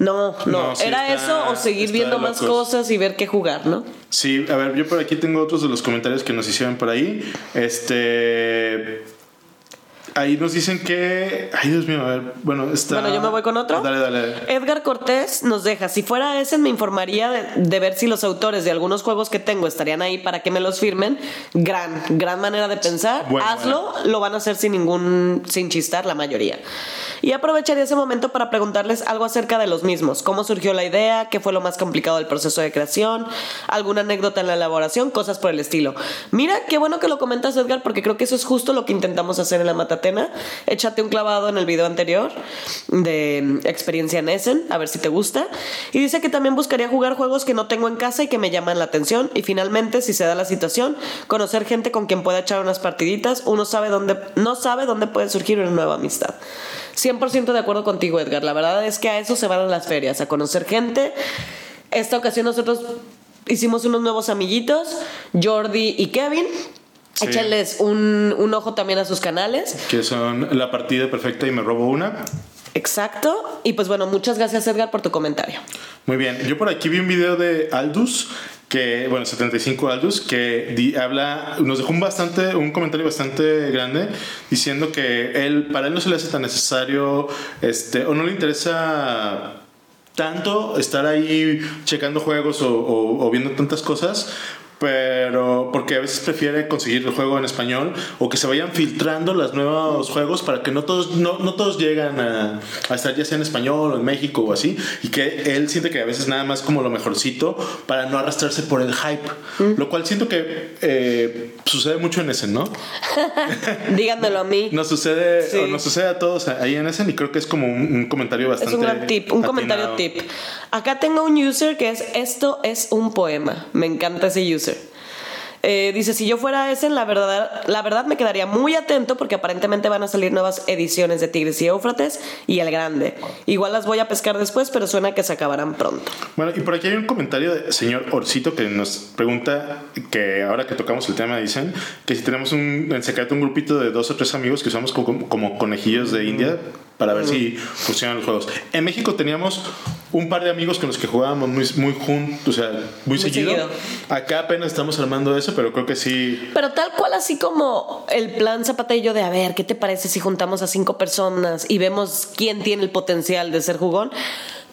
No, no. No, sí Era está- eso o seguir viendo más cosas y ver qué jugar, ¿no? Sí, a ver, yo por aquí tengo otros de los comentarios que nos hicieron por ahí. Este... Ahí nos dicen que... Ay, Dios mío, a ver. Bueno, está... Bueno, yo me voy con otro. Dale, dale. Edgar Cortés nos deja, si fuera ese me informaría de, de ver si los autores de algunos juegos que tengo estarían ahí para que me los firmen. Gran, gran manera de pensar. Bueno, Hazlo, lo van a hacer sin ningún, sin chistar la mayoría. Y aprovecharía ese momento para preguntarles algo acerca de los mismos. ¿Cómo surgió la idea? ¿Qué fue lo más complicado del proceso de creación? ¿Alguna anécdota en la elaboración? Cosas por el estilo. Mira, qué bueno que lo comentas, Edgar, porque creo que eso es justo lo que intentamos hacer en la Échate un clavado en el video anterior de mm, experiencia en Essen, a ver si te gusta. Y dice que también buscaría jugar juegos que no tengo en casa y que me llaman la atención. Y finalmente, si se da la situación, conocer gente con quien pueda echar unas partiditas. Uno sabe dónde, no sabe dónde puede surgir una nueva amistad. 100% de acuerdo contigo, Edgar. La verdad es que a eso se van las ferias, a conocer gente. Esta ocasión nosotros hicimos unos nuevos amiguitos, Jordi y Kevin. Sí. Échales un, un ojo también a sus canales. Que son la partida perfecta y me robo una. Exacto. Y pues bueno, muchas gracias Edgar por tu comentario. Muy bien, yo por aquí vi un video de Aldus, que, bueno, 75 Aldus, que di- habla, nos dejó un bastante, un comentario bastante grande, diciendo que él, para él no se le hace tan necesario, este, o no le interesa tanto estar ahí checando juegos o, o- o viendo tantas cosas. Pero porque a veces prefiere conseguir el juego en español o que se vayan filtrando los nuevos juegos para que no todos, no, no todos llegan a, a estar ya sea en español o en México o así. Y que él siente que a veces nada más como lo mejorcito para no arrastrarse por el hype. Lo cual siento que eh, sucede mucho en ese, ¿no? *laughs* Díganmelo a mí. Nos sucede, Sí. o nos sucede a todos ahí en ese y creo que es como un, un comentario Es bastante. un gran tip, un comentario atinado. tip. Acá tengo un user que es esto es un poema. Me encanta ese user. Eh, dice, si yo fuera ese, la verdad, la verdad me quedaría muy atento porque aparentemente van a salir nuevas ediciones de Tigres y Éufrates y El Grande. Igual las voy a pescar después, pero suena que se acabarán pronto. Bueno, y por aquí hay un comentario del señor Orcito que nos pregunta que ahora que tocamos el tema dicen que si tenemos un, en secreto un grupito de dos o tres amigos que usamos como, como conejillos de India para ver si funcionan los juegos. En México teníamos un par de amigos con los que jugábamos muy, muy juntos, o sea, muy, seguido. seguido. Acá apenas estamos armando eso, pero creo que sí. Pero tal cual así como el plan Zapatillo de a ver, ¿qué te parece si juntamos a cinco personas y vemos quién tiene el potencial de ser jugón?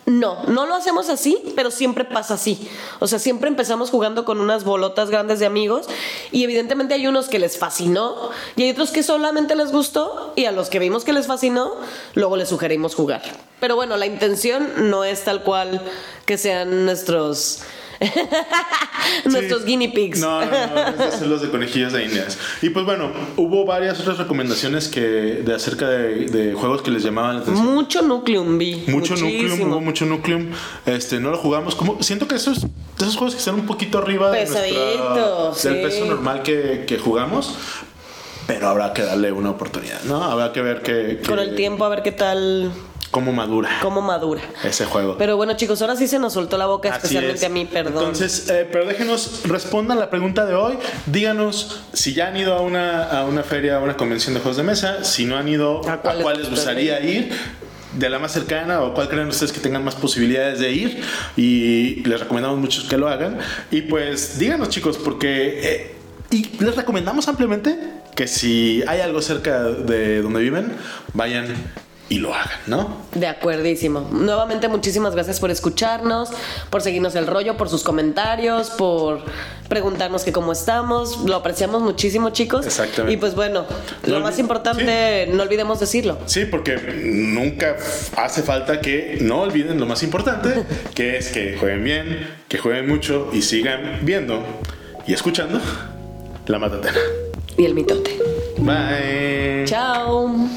No, no lo hacemos así, pero siempre pasa así. O sea, siempre empezamos jugando con unas bolotas grandes de amigos y evidentemente hay unos que les fascinó y hay otros que solamente les gustó y a los que vimos que les fascinó, luego les sugerimos jugar. Pero bueno, la intención no es tal cual que sean nuestros Nuestros guinea pigs. No, no, no, *laughs* es hacer los de conejillos de indias. Y pues bueno, hubo varias otras recomendaciones que de acerca de, de juegos que les llamaban la atención. Mucho Nucleum vi. Mucho muchísimo. Nucleum, hubo mucho Nucleum. Este, no lo jugamos. Como, siento que esos, esos juegos que están un poquito arriba de nuestra- Pesadito, del peso normal que, que jugamos. Pero habrá que darle una oportunidad, ¿no? Habrá que ver que- Con el tiempo a ver qué tal, cómo madura cómo madura. ese juego. Pero bueno, chicos, ahora sí se nos soltó la boca, Así especialmente es. a mí, perdón. Entonces, eh, pero déjenos, respondan la pregunta de hoy. Díganos si ya han ido a una, a una feria, a una convención de juegos de mesa. Si no han ido, ¿A ¿a cuál cuál, les gustaría ir? De la más cercana o cuál creen ustedes que tengan más posibilidades de ir. Y les recomendamos mucho que lo hagan. Y pues díganos, chicos, porque. eh, y les recomendamos ampliamente que si hay algo cerca de donde viven, vayan y lo hagan, ¿no? De acuerdísimo. Nuevamente, muchísimas gracias por escucharnos, por seguirnos el rollo, por sus comentarios, por preguntarnos que cómo estamos. Lo apreciamos muchísimo, chicos. Exactamente. Y pues bueno, No lo más importante, no olvidemos decirlo. Sí, porque nunca hace falta que no olviden lo más importante, *laughs* que es que jueguen bien, que jueguen mucho y sigan viendo y escuchando la matatena. Y el mitote. Bye. Chao.